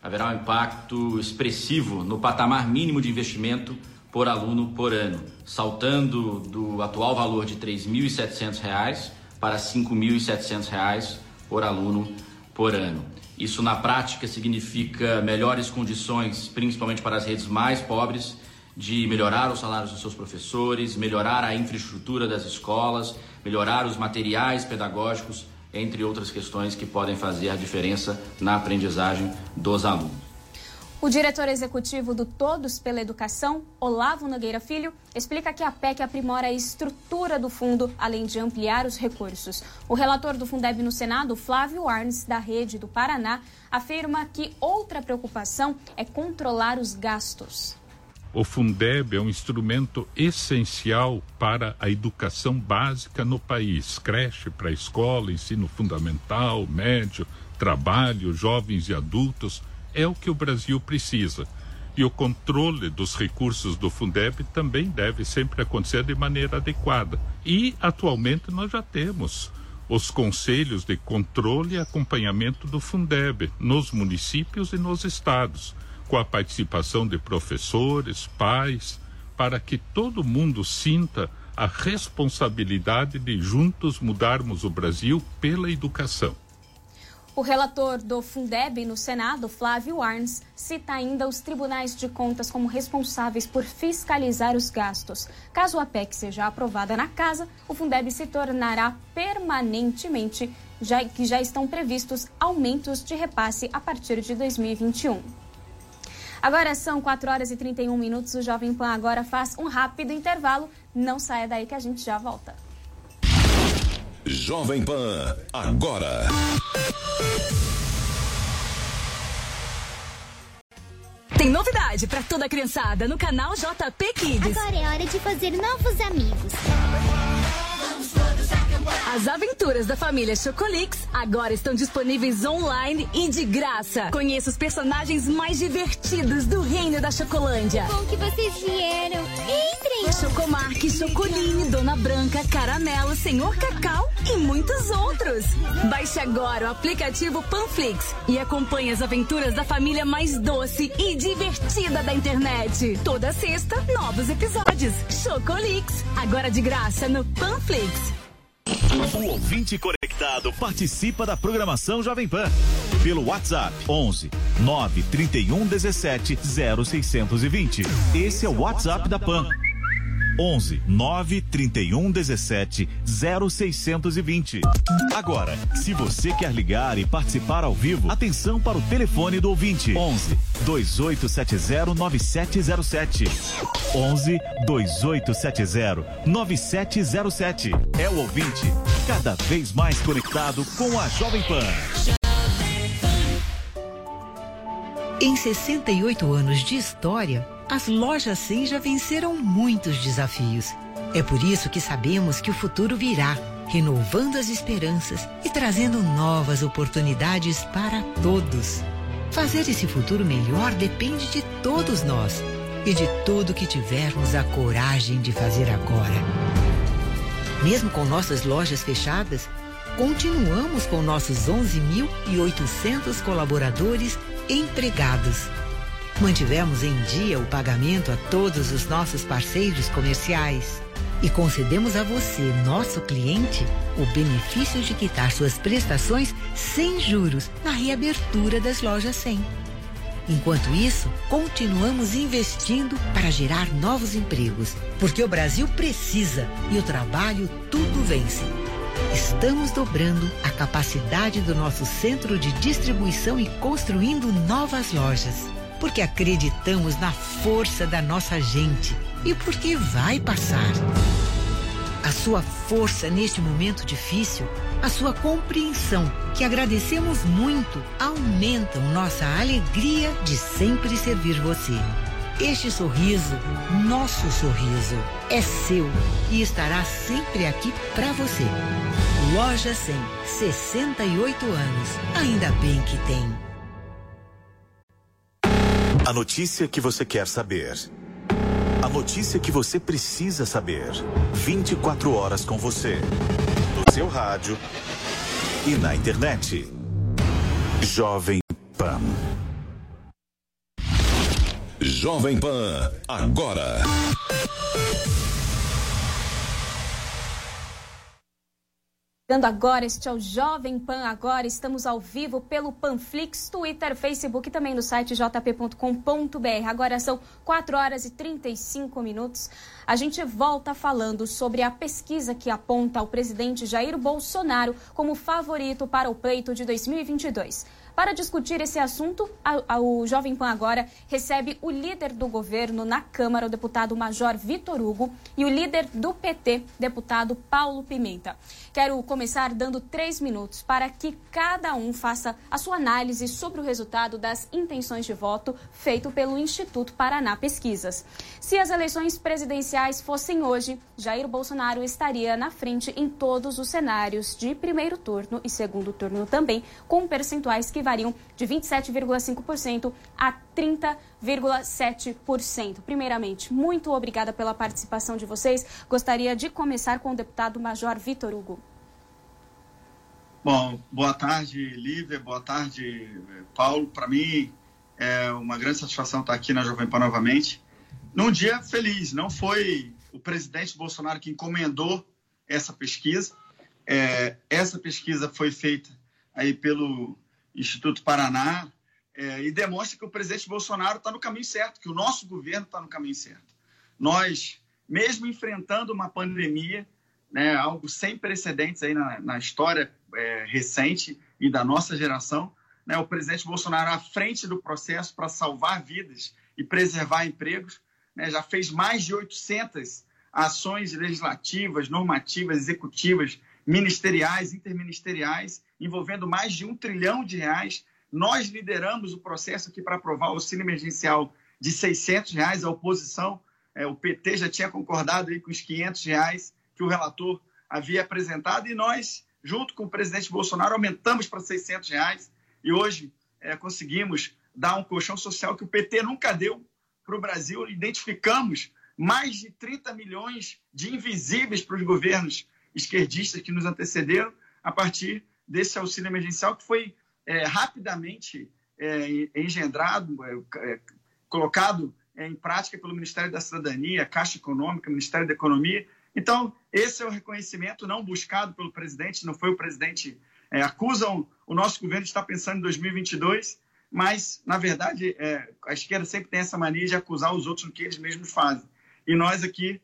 Haverá um impacto expressivo no patamar mínimo de investimento por aluno por ano, saltando do atual valor de R$ 3.700 para R$ 5.700 por aluno por ano. Isso, na prática, significa melhores condições, principalmente para as redes mais pobres, de melhorar os salários dos seus professores, melhorar a infraestrutura das escolas, melhorar os materiais pedagógicos, entre outras questões que podem fazer a diferença na aprendizagem dos alunos. O diretor executivo do Todos pela Educação, Olavo Nogueira Filho, explica que a PEC aprimora a estrutura do fundo, além de ampliar os recursos. O relator do Fundeb no Senado, Flávio Arnes, da Rede do Paraná, afirma que outra preocupação é controlar os gastos. O Fundeb é um instrumento essencial para a educação básica no país: creche, pré-escola, ensino fundamental, médio, trabalho, jovens e adultos é o que o Brasil precisa. E o controle dos recursos do Fundeb também deve sempre acontecer de maneira adequada. E, atualmente, nós já temos os conselhos de controle e acompanhamento do Fundeb nos municípios e nos estados, com a participação de professores, pais, para que todo mundo sinta a responsabilidade de juntos mudarmos o Brasil pela educação. O relator do Fundeb no Senado, Flávio Arns, cita ainda os tribunais de contas como responsáveis por fiscalizar os gastos. Caso a PEC seja aprovada na casa, o Fundeb se tornará permanentemente, já que já estão previstos aumentos de repasse a partir de 2021. Agora são 4 horas e 31 minutos. O Jovem Pan agora faz um rápido intervalo. Não saia daí que a gente já volta. Jovem Pan, agora. Tem novidade para toda a criançada no canal JP Kids. Agora é hora de fazer novos amigos. As aventuras da família Chocolix agora estão disponíveis online e de graça. Conheça os personagens mais divertidos do reino da Chocolândia. Bom que vocês vieram. Entrem! Chocomarque, Chocoline, Dona Branca, Caramelo, Senhor Cacau e muitos outros. Baixe agora o aplicativo Panflix e acompanhe as aventuras da família mais doce e divertida da internet. Toda sexta, novos episódios. Chocolix, agora de graça no Panflix. O ouvinte conectado participa da programação Jovem Pan pelo WhatsApp 11 931 17 0620. Esse é o WhatsApp da Pan. 11 931 17 0620. Agora, se você quer ligar e participar ao vivo, atenção para o telefone do ouvinte: 11 2870 9707. 11 2870 9707. É o ouvinte cada vez mais conectado com a Jovem Pan. Em 68 anos de história, as lojas 100 já venceram muitos desafios. É por isso que sabemos que o futuro virá, renovando as esperanças e trazendo novas oportunidades para todos. Fazer esse futuro melhor depende de todos nós e de tudo que tivermos a coragem de fazer agora. Mesmo com nossas lojas fechadas, continuamos com nossos 11.800 colaboradores empregados. Mantivemos em dia o pagamento a todos os nossos parceiros comerciais e concedemos a você, nosso cliente, o benefício de quitar suas prestações sem juros na reabertura das lojas 100. Enquanto isso, continuamos investindo para gerar novos empregos, porque o Brasil precisa e o trabalho tudo vence. Estamos dobrando a capacidade do nosso centro de distribuição e construindo novas lojas, porque acreditamos na força da nossa gente e porque vai passar. A sua força neste momento difícil, a sua compreensão, que agradecemos muito, aumentam nossa alegria de sempre servir você. Este sorriso, nosso sorriso, é seu e estará sempre aqui para você. Loja 100, 68 anos. Ainda bem que tem. A notícia que você quer saber. A notícia que você precisa saber. 24 horas com você. No seu rádio e na internet. Jovem Pan. Jovem Pan, agora. Dando agora, este é o Jovem Pan Agora. Estamos ao vivo pelo Panflix, Twitter, Facebook e também no site jp.com.br. Agora são 4 horas e 35 minutos. A gente volta falando sobre a pesquisa que aponta o presidente Jair Bolsonaro como favorito para o pleito de 2022. Para discutir esse assunto, a, a, o Jovem Pan agora recebe o líder do governo na Câmara, o deputado Major Vitor Hugo, e o líder do PT, deputado Paulo Pimenta. Quero começar dando três minutos para que cada um faça a sua análise sobre o resultado das intenções de voto feito pelo Instituto Paraná Pesquisas. Se as eleições presidenciais fossem hoje, Jair Bolsonaro estaria na frente em todos os cenários de primeiro turno e segundo turno também, com percentuais que variam de 27,5% a 30,7%. Primeiramente, muito obrigada pela participação de vocês. Gostaria de começar com o deputado Major Vitor Hugo. Bom, boa tarde, Lívia, boa tarde, Paulo. Para mim é uma grande satisfação estar aqui na Jovem Pan novamente. Num dia feliz, não foi o presidente Bolsonaro que encomendou essa pesquisa. É, essa pesquisa foi feita aí pelo Instituto Paraná, é, e demonstra que o presidente Bolsonaro está no caminho certo, que o nosso governo está no caminho certo. Nós, mesmo enfrentando uma pandemia, né, algo sem precedentes aí na, na história é, recente e da nossa geração, né, o presidente Bolsonaro à frente do processo para salvar vidas e preservar empregos, né, já fez mais de 800 ações legislativas, normativas, executivas, ministeriais, interministeriais, envolvendo mais de um trilhão de reais. Nós lideramos o processo aqui para aprovar o auxílio emergencial de 600 reais. A oposição, é, o PT já tinha concordado aí com os 500 reais que o relator havia apresentado e nós, junto com o presidente Bolsonaro, aumentamos para 600 reais e hoje é, conseguimos dar um colchão social que o PT nunca deu para o Brasil. Identificamos mais de 30 milhões de invisíveis para os governos esquerdistas que nos antecederam a partir desse auxílio emergencial que foi é, rapidamente é, engendrado, é, é colocado é, em prática pelo Ministério da Cidadania, Caixa Econômica, Ministério da Economia. Então, esse é o reconhecimento não buscado pelo presidente, não foi o presidente. É, acusam o nosso governo de estar pensando em 2022, mas, na verdade, a esquerda sempre tem essa mania de acusar os outros do que eles mesmos fazem. E nós aqui,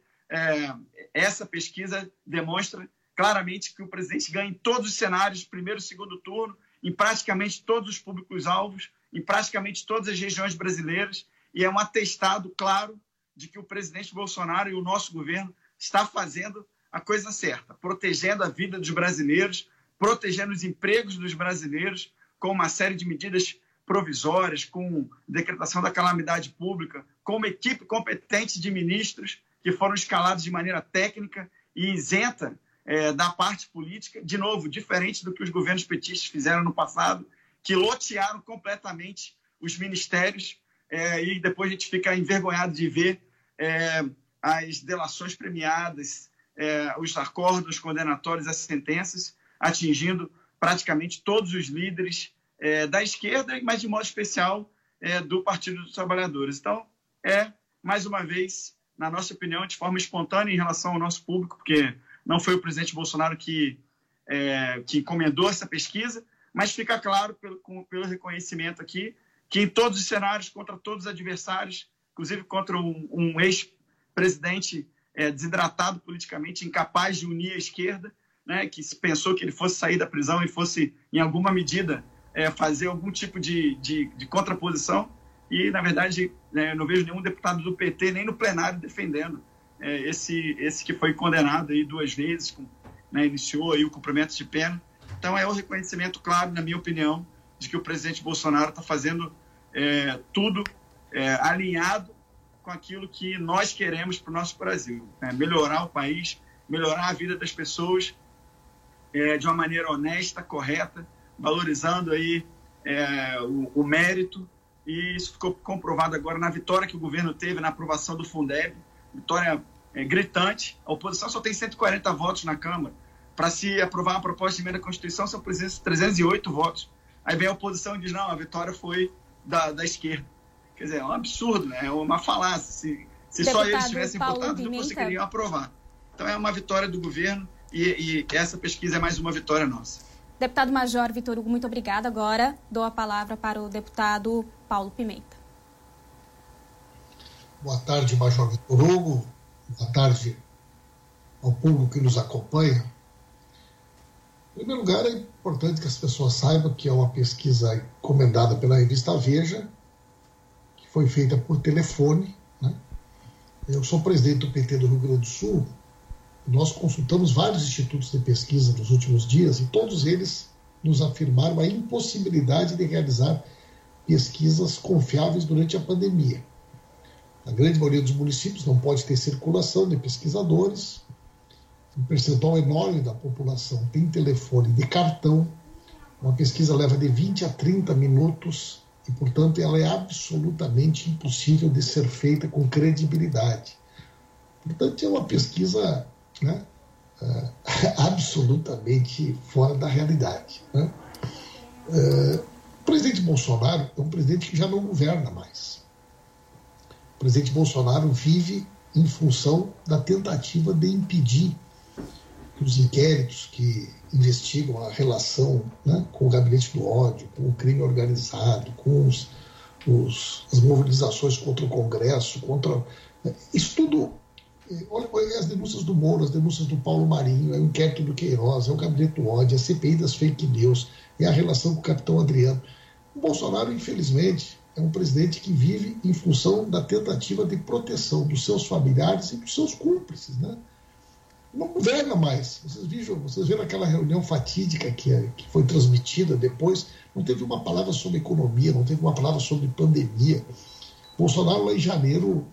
essa pesquisa demonstra claramente que o presidente ganha em todos os cenários, primeiro e segundo turno, em praticamente todos os públicos-alvos, em praticamente todas as regiões brasileiras, e é um atestado claro de que o presidente Bolsonaro e o nosso governo está fazendo a coisa certa, protegendo a vida dos brasileiros, protegendo os empregos dos brasileiros, com uma série de medidas provisórias, com decretação da calamidade pública, com uma equipe competente de ministros que foram escalados de maneira técnica e isenta é, da parte política, de novo, diferente do que os governos petistas fizeram no passado, que lotearam completamente os ministérios é, e depois a gente fica envergonhado de ver é, as delações premiadas, é, os acordos condenatórios, as sentenças, atingindo praticamente todos os líderes é, da esquerda, mas de modo especial é, do Partido dos Trabalhadores. Então, é, mais uma vez, na nossa opinião, de forma espontânea em relação ao nosso público, porque não foi o presidente Bolsonaro que, é, que encomendou essa pesquisa, mas fica claro pelo, com, pelo reconhecimento aqui que em todos os cenários, contra todos os adversários, inclusive contra um, um ex-presidente é, desidratado politicamente, incapaz de unir a esquerda, né, que se pensou que ele fosse sair da prisão e fosse, em alguma medida, é, fazer algum tipo de, de, de, contraposição. E, na verdade, né, não vejo nenhum deputado do PT nem no plenário defendendo é, esse, esse que foi condenado aí duas vezes, com, né, iniciou aí o cumprimento de pena. Então, é o um reconhecimento claro, na minha opinião, de que o presidente Bolsonaro está fazendo é, tudo é, alinhado com aquilo que nós queremos para o nosso Brasil. Né? Melhorar o país, melhorar a vida das pessoas é, de uma maneira honesta, correta, valorizando aí é, o, o, mérito. E isso ficou comprovado agora na vitória que o governo teve na aprovação do Fundeb. Vitória é, gritante. A oposição só tem 140 votos na Câmara. Para se aprovar uma proposta de emenda à Constituição, são 308 votos. Aí vem a oposição e diz: não, a vitória foi da, da esquerda. Quer dizer, é um absurdo, né? é uma falácia. Se, se só eles tivessem Paulo votado, Pimenta. não conseguiriam aprovar. Então é uma vitória do governo e, e essa pesquisa é mais uma vitória nossa. Deputado Major Vitor Hugo, muito obrigada. Agora dou a palavra para o deputado Paulo Pimenta. Boa tarde, Major Vitor Hugo. Boa tarde ao público que nos acompanha. Em primeiro lugar, é importante que as pessoas saibam que é uma pesquisa encomendada pela revista Veja, que foi feita por telefone. Né? Eu sou presidente do PT do Rio Grande do Sul. Nós consultamos vários institutos de pesquisa nos últimos dias e todos eles nos afirmaram a impossibilidade de realizar pesquisas confiáveis durante a pandemia. A grande maioria dos municípios não pode ter circulação de pesquisadores, um percentual enorme da população tem telefone de cartão. Uma pesquisa leva de 20 a 30 minutos e, portanto, ela é absolutamente impossível de ser feita com credibilidade. Portanto, é uma pesquisa né, é, absolutamente fora da realidade. Né? É, o presidente Bolsonaro é um presidente que já não governa mais. O presidente Bolsonaro vive em função da tentativa de impedir que os inquéritos que investigam a relação né, com o gabinete do ódio, com o crime organizado, com os, os, as mobilizações contra o Congresso, contra. Né, isso tudo. Eh, olha, olha as denúncias do Moro, as denúncias do Paulo Marinho, é o inquérito do Queiroz, é o gabinete do ódio, é a CPI das fake news, é a relação com o capitão Adriano. O Bolsonaro, infelizmente, é um presidente que vive em função da tentativa de proteção dos seus familiares e dos seus cúmplices. Né? não governa mais. Vocês viram, vocês viram aquela reunião fatídica que, é, que foi transmitida depois? Não teve uma palavra sobre economia, não teve uma palavra sobre pandemia. Bolsonaro, lá em janeiro,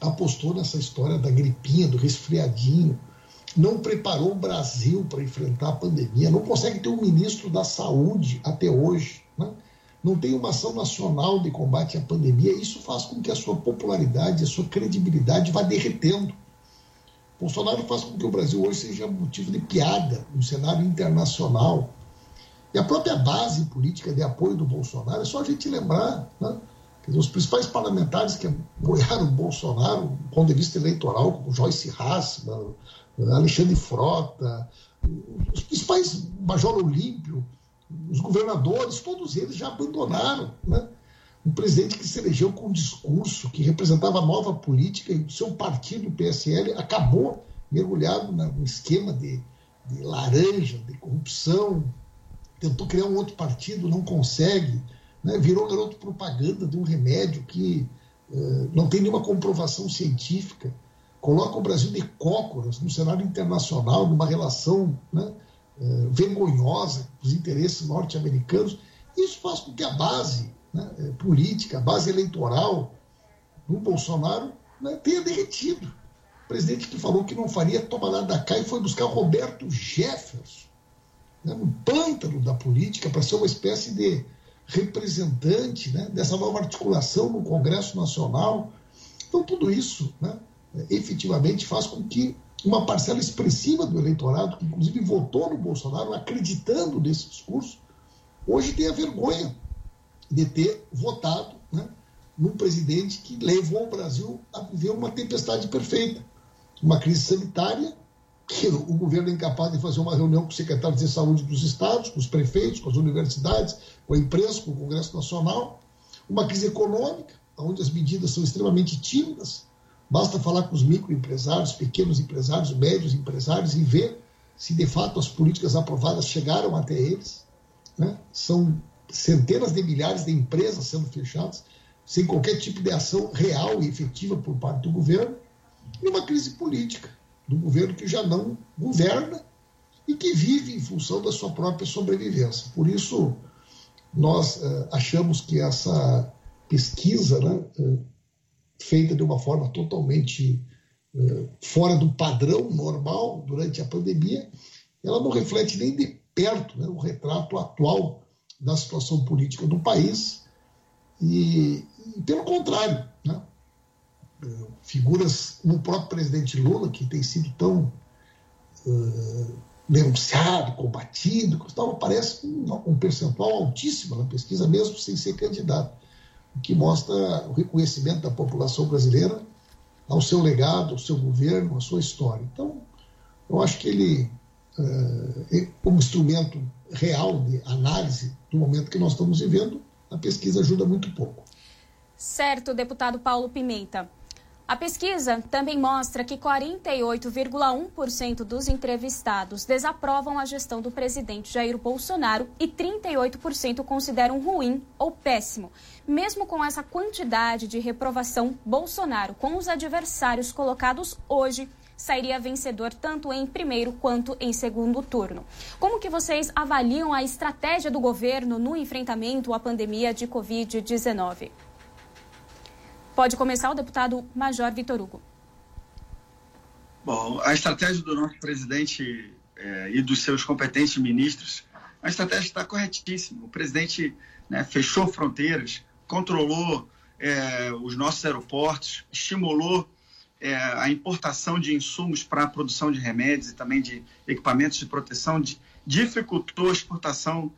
apostou nessa história da gripinha, do resfriadinho, não preparou o Brasil para enfrentar a pandemia, não consegue ter um ministro da saúde até hoje, né? não tem uma ação nacional de combate à pandemia. Isso faz com que a sua popularidade, a sua credibilidade vá derretendo. Bolsonaro faz com que o Brasil hoje seja motivo de piada no cenário internacional. E a própria base política de apoio do Bolsonaro, é só a gente lembrar, né? Os principais parlamentares que apoiaram o Bolsonaro do ponto de vista eleitoral, como Joyce Haas, Alexandre Frota, os principais Major Olímpio, os governadores, todos eles já abandonaram né? um presidente que se elegeu com um discurso que representava a nova política e o seu partido, o PSL, acabou mergulhado num esquema de, de laranja, de corrupção, tentou criar um outro partido, não consegue, né? virou garoto propaganda de um remédio que uh, não tem nenhuma comprovação científica, coloca o Brasil de cócoras no cenário internacional, numa relação né, uh, vergonhosa com os interesses norte-americanos. Isso faz com que a base né, é, política, base eleitoral do Bolsonaro né, tenha derretido. O presidente que falou que não faria tomar nada da cá e foi buscar Roberto Jefferson né, no pântano da política para ser uma espécie de representante né, dessa nova articulação no Congresso Nacional. Então, tudo isso né, efetivamente faz com que uma parcela expressiva do eleitorado, que inclusive votou no Bolsonaro acreditando nesse discurso, hoje tenha vergonha de ter votado né, num presidente que levou o Brasil a viver uma tempestade perfeita. Uma crise sanitária, que o governo é incapaz de fazer uma reunião com os secretários de saúde dos estados, com os prefeitos, com as universidades, com a imprensa, com o Congresso Nacional. Uma crise econômica, onde as medidas são extremamente tímidas. Basta falar com os microempresários, pequenos empresários, médios empresários e ver se de fato as políticas aprovadas chegaram até eles. Né? São centenas de milhares de empresas sendo fechadas, sem qualquer tipo de ação real e efetiva por parte do governo, e uma crise política do governo que já não governa e que vive em função da sua própria sobrevivência. Por isso, nós uh, achamos que essa pesquisa, né, uh, feita de uma forma totalmente uh, fora do padrão normal durante a pandemia, ela não reflete nem de perto né, o retrato atual da situação política do país. E, e pelo contrário, né, figuras como o próprio presidente Lula, que tem sido tão uh, denunciado, combatido, Gustavo aparece um, um percentual altíssimo na pesquisa, mesmo sem ser candidato, que mostra o reconhecimento da população brasileira ao seu legado, ao seu governo, à sua história. Então, eu acho que ele, como instrumento real de análise do momento que nós estamos vivendo, a pesquisa ajuda muito pouco. Certo, deputado Paulo Pimenta. A pesquisa também mostra que 48,1% dos entrevistados desaprovam a gestão do presidente Jair Bolsonaro e 38% consideram ruim ou péssimo. Mesmo com essa quantidade de reprovação, Bolsonaro, com os adversários colocados hoje, sairia vencedor tanto em primeiro quanto em segundo turno. Como que vocês avaliam a estratégia do governo no enfrentamento à pandemia de Covid-19? Pode começar o deputado Major Vitor Hugo. Bom, a estratégia do nosso presidente é, e dos seus competentes ministros, a estratégia está corretíssima. O presidente né, fechou fronteiras, controlou é, os nossos aeroportos, estimulou é, a importação de insumos para a produção de remédios e também de equipamentos de proteção, de, dificultou a exportação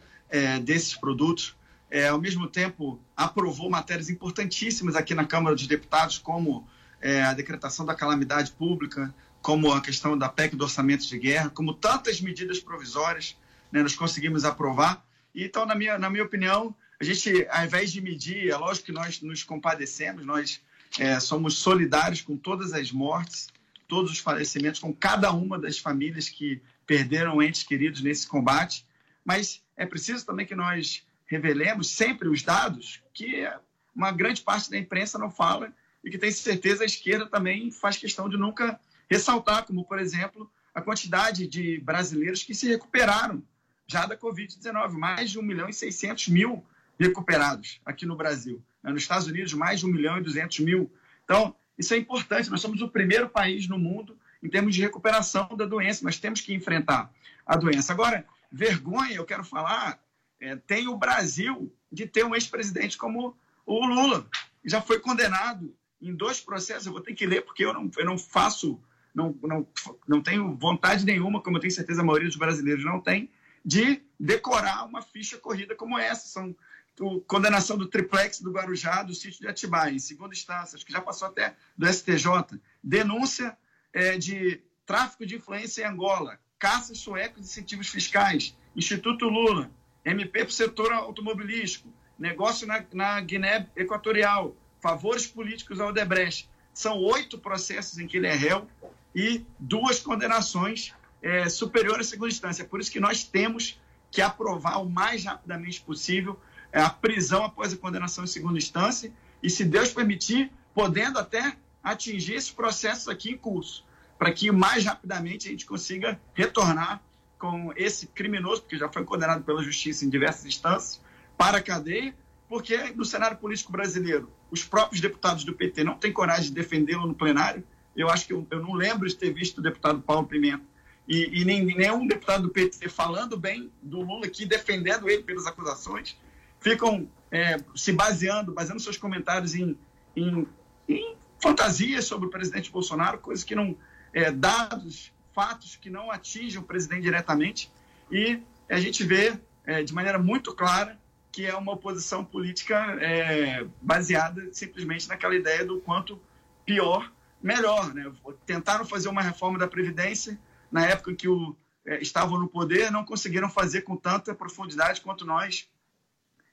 desses produtos é, ao mesmo tempo aprovou matérias importantíssimas aqui na Câmara dos Deputados, como é, a decretação da calamidade pública, como a questão da PEC do orçamento de guerra, como tantas medidas provisórias né, nós conseguimos aprovar. Então, na minha, na minha opinião, a gente, ao invés de medir, é lógico que nós nos compadecemos, nós é, somos solidários com todas as mortes, todos os falecimentos, com cada uma das famílias que perderam entes queridos nesse combate, mas é preciso também que nós revelemos sempre os dados que uma grande parte da imprensa não fala e que tem certeza a esquerda também faz questão de nunca ressaltar, como, por exemplo, a quantidade de brasileiros que se recuperaram já da Covid-19, mais de 1 milhão e 600 mil recuperados aqui no Brasil. Né? Nos Estados Unidos, mais de 1 milhão e 200 mil. Então, isso é importante. Nós somos o primeiro país no mundo em termos de recuperação da doença. Nós temos que enfrentar a doença. Agora, vergonha, eu quero falar, é, tem o Brasil de ter um ex-presidente como o Lula. Já foi condenado em dois processos. Eu vou ter que ler porque eu não, eu não faço, não, não, não tenho vontade nenhuma, como eu tenho certeza a maioria dos brasileiros não tem, de decorar uma ficha corrida como essa. São o, condenação do triplex do Guarujá, do sítio de Atibaia, em segunda instância, acho que já passou até do STJ. Denúncia é, de tráfico de influência em Angola, caça suecos de incentivos fiscais, Instituto Lula, MP para o setor automobilístico, negócio na, na Guiné Equatorial, favores políticos ao Odebrecht. São oito processos em que ele é réu e duas condenações é, superiores à segunda instância. Por isso que nós temos que aprovar o mais rapidamente possível é, a prisão após a condenação em segunda instância e, se Deus permitir, podendo até atingir esses processos aqui em curso, para que mais rapidamente a gente consiga retornar com esse criminoso, porque já foi condenado pela justiça em diversas instâncias, para a cadeia, porque no cenário político brasileiro, os próprios deputados do PT não têm coragem de defendê-lo no plenário. Eu acho que eu, eu, não lembro de ter visto o deputado Paulo Pimenta e, e nem, nenhum deputado do PT falando bem do Lula aqui, defendendo ele pelas acusações. Ficam é, se baseando, baseando seus comentários em, em, em fantasias sobre o presidente Bolsonaro, coisas que não. É, dados fatos que não atingem o presidente diretamente e a gente vê é, de maneira muito clara que é uma oposição política é, baseada simplesmente naquela ideia do quanto pior, melhor. Né? Tentaram fazer uma reforma da Previdência na época em que o, é, estavam no poder, não conseguiram fazer com tanta profundidade quanto nós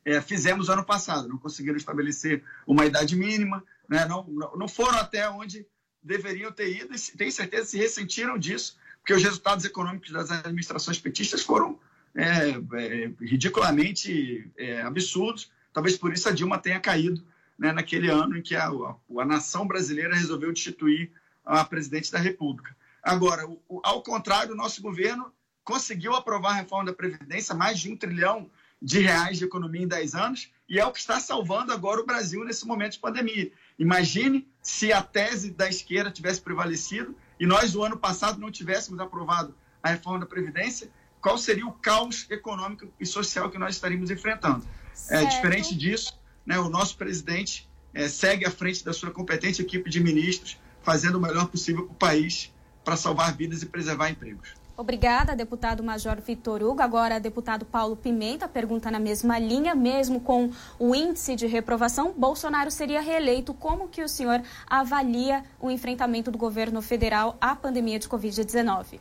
é, fizemos ano passado. Não conseguiram estabelecer uma idade mínima, né? não, não foram até onde deveriam ter ido e tenho certeza se ressentiram disso, porque os resultados econômicos das administrações petistas foram é, é, ridiculamente é, absurdos. Talvez por isso a Dilma tenha caído né, naquele ano em que a, a, a, nação brasileira resolveu destituir a presidente da República. Agora, o, ao contrário, o nosso governo conseguiu aprovar a reforma da Previdência, mais de um trilhão de reais de economia em 10 anos, e é o que está salvando agora o Brasil nesse momento de pandemia. Imagine se a tese da esquerda tivesse prevalecido e nós, no ano passado, não tivéssemos aprovado a reforma da Previdência, qual seria o caos econômico e social que nós estaríamos enfrentando. É, diferente disso, né, o nosso presidente é, segue à frente da sua competente equipe de ministros, fazendo o melhor possível para o país, para salvar vidas e preservar empregos. Obrigada, deputado Major Vitor Hugo. Agora, deputado Paulo Pimenta pergunta na mesma linha, mesmo com o índice de reprovação, Bolsonaro seria reeleito. Como que o senhor avalia o enfrentamento do governo federal à pandemia de Covid-19?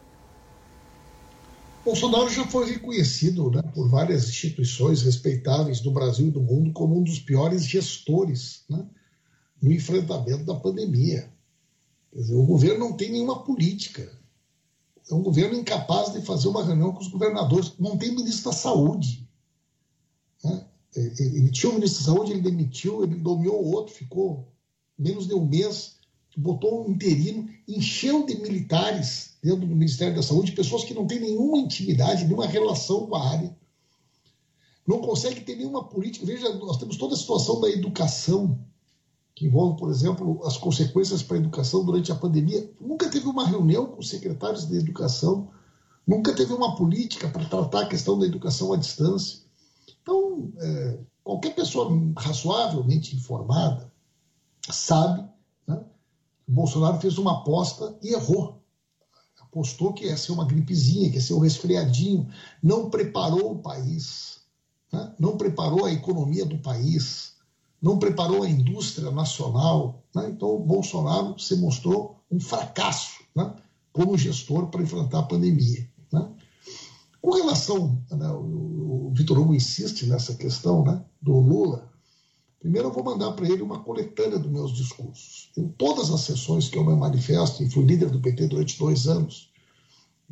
Bolsonaro já foi reconhecido né, por várias instituições respeitáveis do Brasil e do mundo como um dos piores gestores né, no enfrentamento da pandemia. Dizer, o governo não tem nenhuma política é um governo incapaz de fazer uma reunião com os governadores. Não tem ministro da Saúde. Né? Ele tinha um ministro da Saúde, ele demitiu, ele nomeou outro, ficou menos de um mês, botou um interino, encheu de militares dentro do Ministério da Saúde, pessoas que não têm nenhuma intimidade, nenhuma relação com a área. Não consegue ter nenhuma política. Veja, nós temos toda a situação da educação que envolve, por exemplo, as consequências para a educação durante a pandemia. Nunca teve uma reunião com os secretários de educação, nunca teve uma política para tratar a questão da educação à distância. Então, é, qualquer pessoa razoavelmente informada sabe né, que o Bolsonaro fez uma aposta e errou. Apostou que ia ser uma gripezinha, que ia ser um resfriadinho, não preparou o país, né, não preparou a economia do país não preparou a indústria nacional. Né? Então, o Bolsonaro se mostrou um fracasso né? como gestor para enfrentar a pandemia. Né? Com relação, né, o, Vitor Hugo insiste nessa questão né, do Lula. Primeiro, eu vou mandar para ele uma coletânea dos meus discursos. Em todas as sessões que eu me manifesto, e fui líder do PT durante dois anos,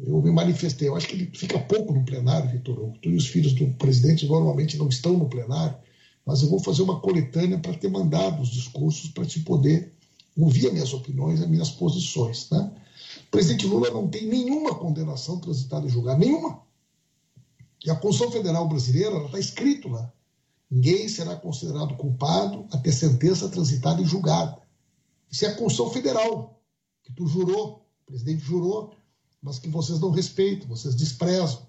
eu me manifestei. Eu acho que ele fica pouco no plenário, Vitor Hugo. Tu e os filhos do presidente normalmente não estão no plenário mas eu vou fazer uma coletânea para ter mandado os discursos para te poder ouvir as minhas opiniões, as minhas posições. Né? O presidente Lula não tem nenhuma condenação transitada em julgado, nenhuma. E a Constituição Federal Brasileira está escrito lá. Ninguém será considerado culpado até sentença transitada em julgado. Isso é a Constituição Federal, que tu jurou, o presidente jurou, mas que vocês não respeitam, vocês desprezam.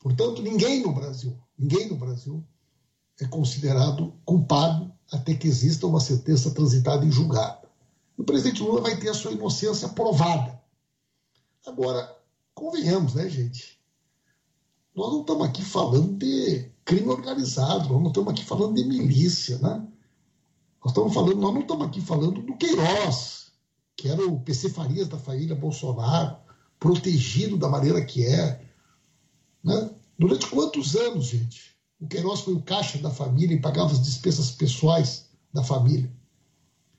Portanto, ninguém no Brasil, ninguém no Brasil é considerado culpado até que exista uma sentença transitada em julgado. O presidente Lula vai ter a sua inocência provada. Agora, convenhamos, né, gente? Nós não estamos aqui falando de crime organizado, nós não estamos aqui falando de milícia, né? Nós estamos falando, nós não estamos aqui falando do Queiroz, que era o PC Farias da família Bolsonaro, protegido da maneira que é. Né? Durante quantos anos, gente? O Queiroz foi o caixa da família e pagava as despesas pessoais da família.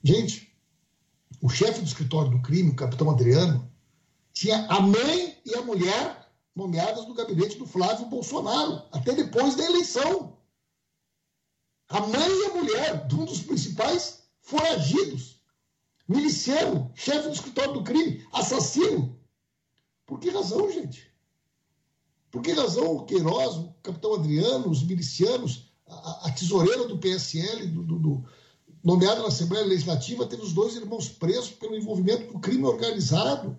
Gente, o chefe do escritório do crime, o capitão Adriano, tinha a mãe e a mulher nomeadas no gabinete do Flávio Bolsonaro, até depois da eleição. A mãe e a mulher de um dos principais foragidos. Miliciano, chefe do escritório do crime, assassino. Por que razão, gente? Por que razão o Queiroz, o capitão Adriano, os milicianos, a, a tesoureira do PSL, do, do, do, nomeada na Assembleia Legislativa, teve os dois irmãos presos pelo envolvimento com crime organizado?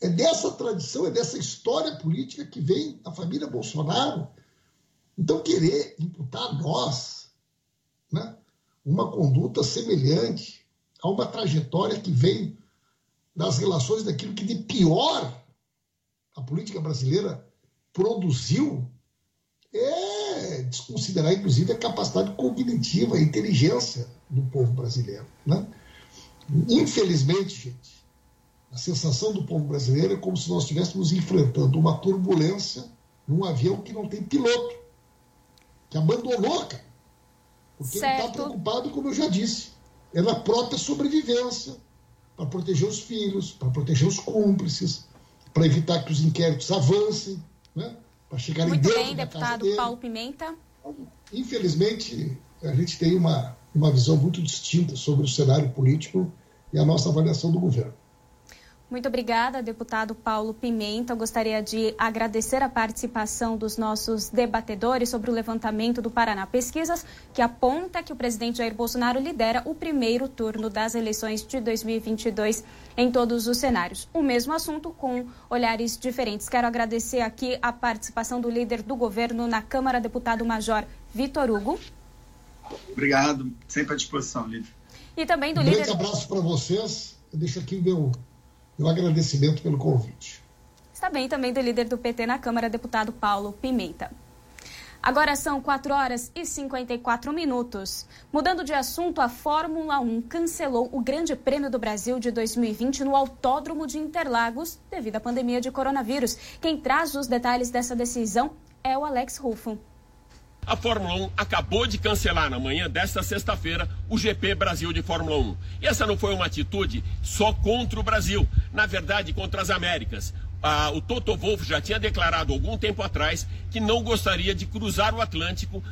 É dessa tradição, é dessa história política que vem a família Bolsonaro. Então, querer imputar a nós né, uma conduta semelhante a uma trajetória que vem das relações daquilo que de pior a política brasileira produziu é desconsiderar, inclusive, a capacidade cognitiva, a inteligência do povo brasileiro. Né? Infelizmente, gente, a sensação do povo brasileiro é como se nós estivéssemos enfrentando uma turbulência num avião que não tem piloto, que abandonou, cara. Porque ele está preocupado, como eu já disse, é na própria sobrevivência, para proteger os filhos, para proteger os cúmplices, para evitar que os inquéritos avancem, né? para chegarem Muito dentro bem, deputado. Paulo Pimenta. Infelizmente, a gente tem uma, uma visão muito distinta sobre o cenário político e a nossa avaliação do governo. Muito obrigada, deputado Paulo Pimenta. Eu gostaria de agradecer a participação dos nossos debatedores sobre o levantamento do Paraná Pesquisas, que aponta que o presidente Jair Bolsonaro lidera o primeiro turno das eleições de 2022 em todos os cenários. O mesmo assunto com olhares diferentes. Quero agradecer aqui a participação do líder do governo na Câmara, deputado Major Vitor Hugo. Obrigado, sempre à disposição, Lívia. E também do um líder. grande abraço para vocês. Eu deixo aqui o meu, meu agradecimento pelo convite. Está bem também do líder do PT na Câmara, deputado Paulo Pimenta. Agora são 4 horas e 54 minutos. Mudando de assunto, a Fórmula 1 cancelou o Grande Prêmio do Brasil de 2020 no Autódromo de Interlagos devido à pandemia de coronavírus. Quem traz os detalhes dessa decisão é o Alex Rufo. A Fórmula 1 acabou de cancelar na manhã desta sexta-feira o GP Brasil de Fórmula 1. E essa não foi uma atitude só contra o Brasil, na verdade contra as Américas. Ah, o Toto Wolff já tinha declarado algum tempo atrás que não gostaria de cruzar o Atlântico,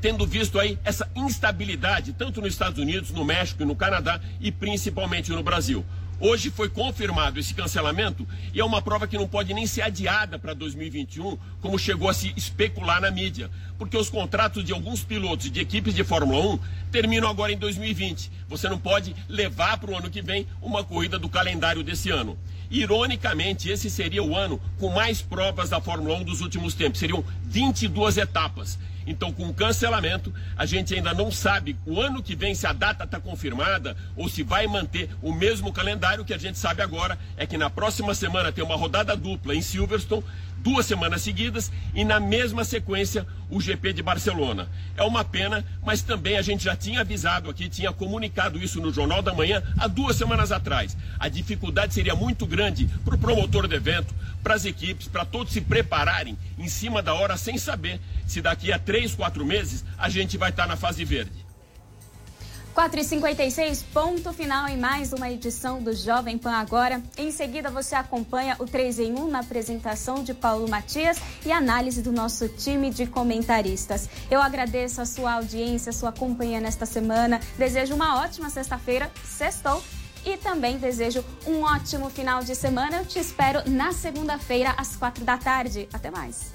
tendo visto aí essa instabilidade tanto nos Estados Unidos, no México e no Canadá e principalmente no Brasil. Hoje foi confirmado esse cancelamento e é uma prova que não pode nem ser adiada para 2021, como chegou a se especular na mídia, porque os contratos de alguns pilotos de equipes de Fórmula 1 terminam agora em 2020. Você não pode levar para o ano que vem uma corrida do calendário desse ano. Ironicamente, esse seria o ano com mais provas da Fórmula 1 dos últimos tempos. Seriam 22 etapas. Então, com o cancelamento, a gente ainda não sabe o ano que vem se a data está confirmada ou se vai manter o mesmo calendário. Que a gente sabe agora é que na próxima semana tem uma rodada dupla em Silverstone, duas semanas seguidas, e na mesma sequência o GP de Barcelona. É uma pena, mas também a gente já tinha avisado aqui, tinha comunicado isso no Jornal da Manhã há duas semanas atrás. A dificuldade seria muito grande para o promotor do evento, para as equipes, para todos se prepararem em cima da hora, sem saber se daqui a três, quatro meses a gente vai estar na fase verde. 4h56, ponto final em mais uma edição do Jovem Pan Agora. Em seguida, você acompanha o 3 em 1 na apresentação de Paulo Matias e análise do nosso time de comentaristas. Eu agradeço a sua audiência, a sua companhia nesta semana. Desejo uma ótima sexta-feira, sextou. E também desejo um ótimo final de semana. Eu te espero na segunda-feira, às quatro da tarde. Até mais.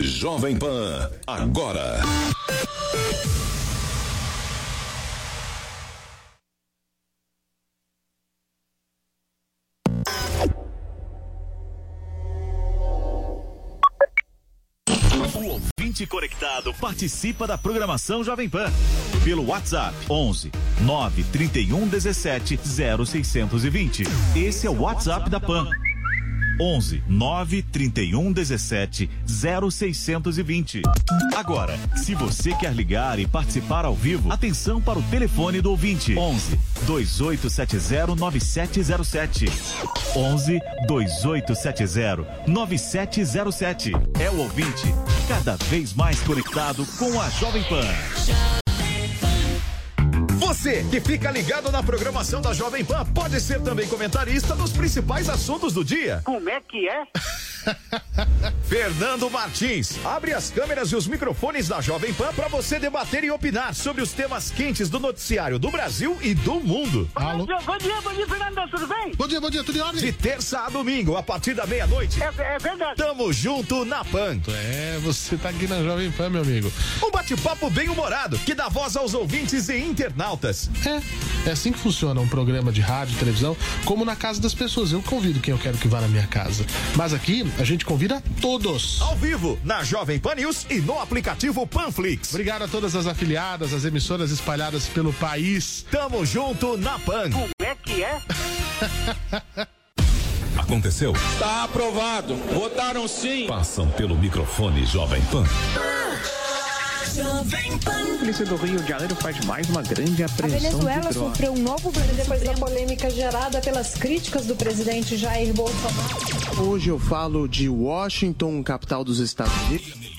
Jovem Pan, agora. Ouvinte conectado participa da programação Jovem Pan pelo WhatsApp 11 931 17 0620. Esse é o WhatsApp da Pan. 11 931 17 0620. Agora, se você quer ligar e participar ao vivo, atenção para o telefone do ouvinte: 11 2870 9707. 11 2870 9707. É o ouvinte cada vez mais conectado com a Jovem Pan. Você que fica ligado na programação da Jovem Pan pode ser também comentarista dos principais assuntos do dia. Como é que é? Fernando Martins, abre as câmeras e os microfones da Jovem Pan para você debater e opinar sobre os temas quentes do noticiário do Brasil e do mundo. Bom dia, bom dia, bom dia, Fernando, tudo bem? Bom dia, bom dia, tudo em ordem? De terça a domingo, a partir da meia-noite. É, é verdade. Tamo junto na Pan. É, você tá aqui na Jovem Pan, meu amigo. Um bate-papo bem humorado que dá voz aos ouvintes e internautas. É, é assim que funciona um programa de rádio, televisão, como na casa das pessoas. Eu convido quem eu quero que vá na minha casa. Mas aqui a gente convida todos. Ao vivo, na Jovem Pan News e no aplicativo Panflix. Obrigado a todas as afiliadas, as emissoras espalhadas pelo país. Tamo junto na Pan. Como é que é? Aconteceu? Está aprovado. Votaram sim. Passam pelo microfone Jovem Pan. A polícia do Rio de Janeiro faz mais uma grande A apreensão Venezuela de drogas. sofreu um novo depois da polêmica gerada pelas críticas do presidente Jair Bolsonaro. Hoje eu falo de Washington, capital dos Estados Unidos.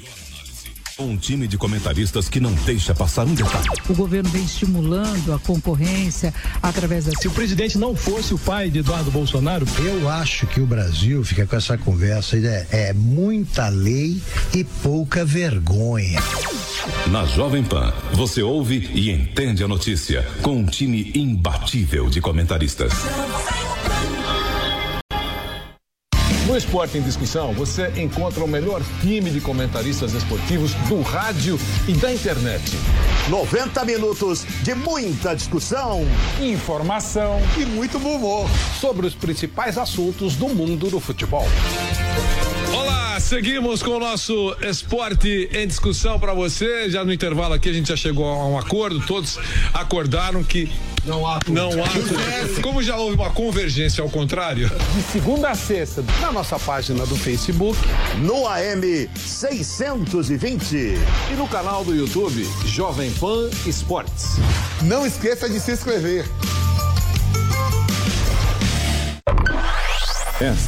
Um time de comentaristas que não deixa passar um detalhe. O governo vem estimulando a concorrência através da. Se o presidente não fosse o pai de Eduardo Bolsonaro. Eu acho que o Brasil fica com essa conversa é, é muita lei e pouca vergonha. Na Jovem Pan, você ouve e entende a notícia com um time imbatível de comentaristas. No Esporte em Discussão, você encontra o melhor time de comentaristas esportivos do rádio e da internet. 90 minutos de muita discussão, informação e muito bom humor sobre os principais assuntos do mundo do futebol. Olá, seguimos com o nosso esporte em discussão para você. Já no intervalo aqui a gente já chegou a um acordo, todos acordaram que não há não há Como já houve uma convergência ao contrário. De segunda a sexta, na nossa página do Facebook, no AM 620 e no canal do YouTube Jovem Pan Esportes. Não esqueça de se inscrever. Esta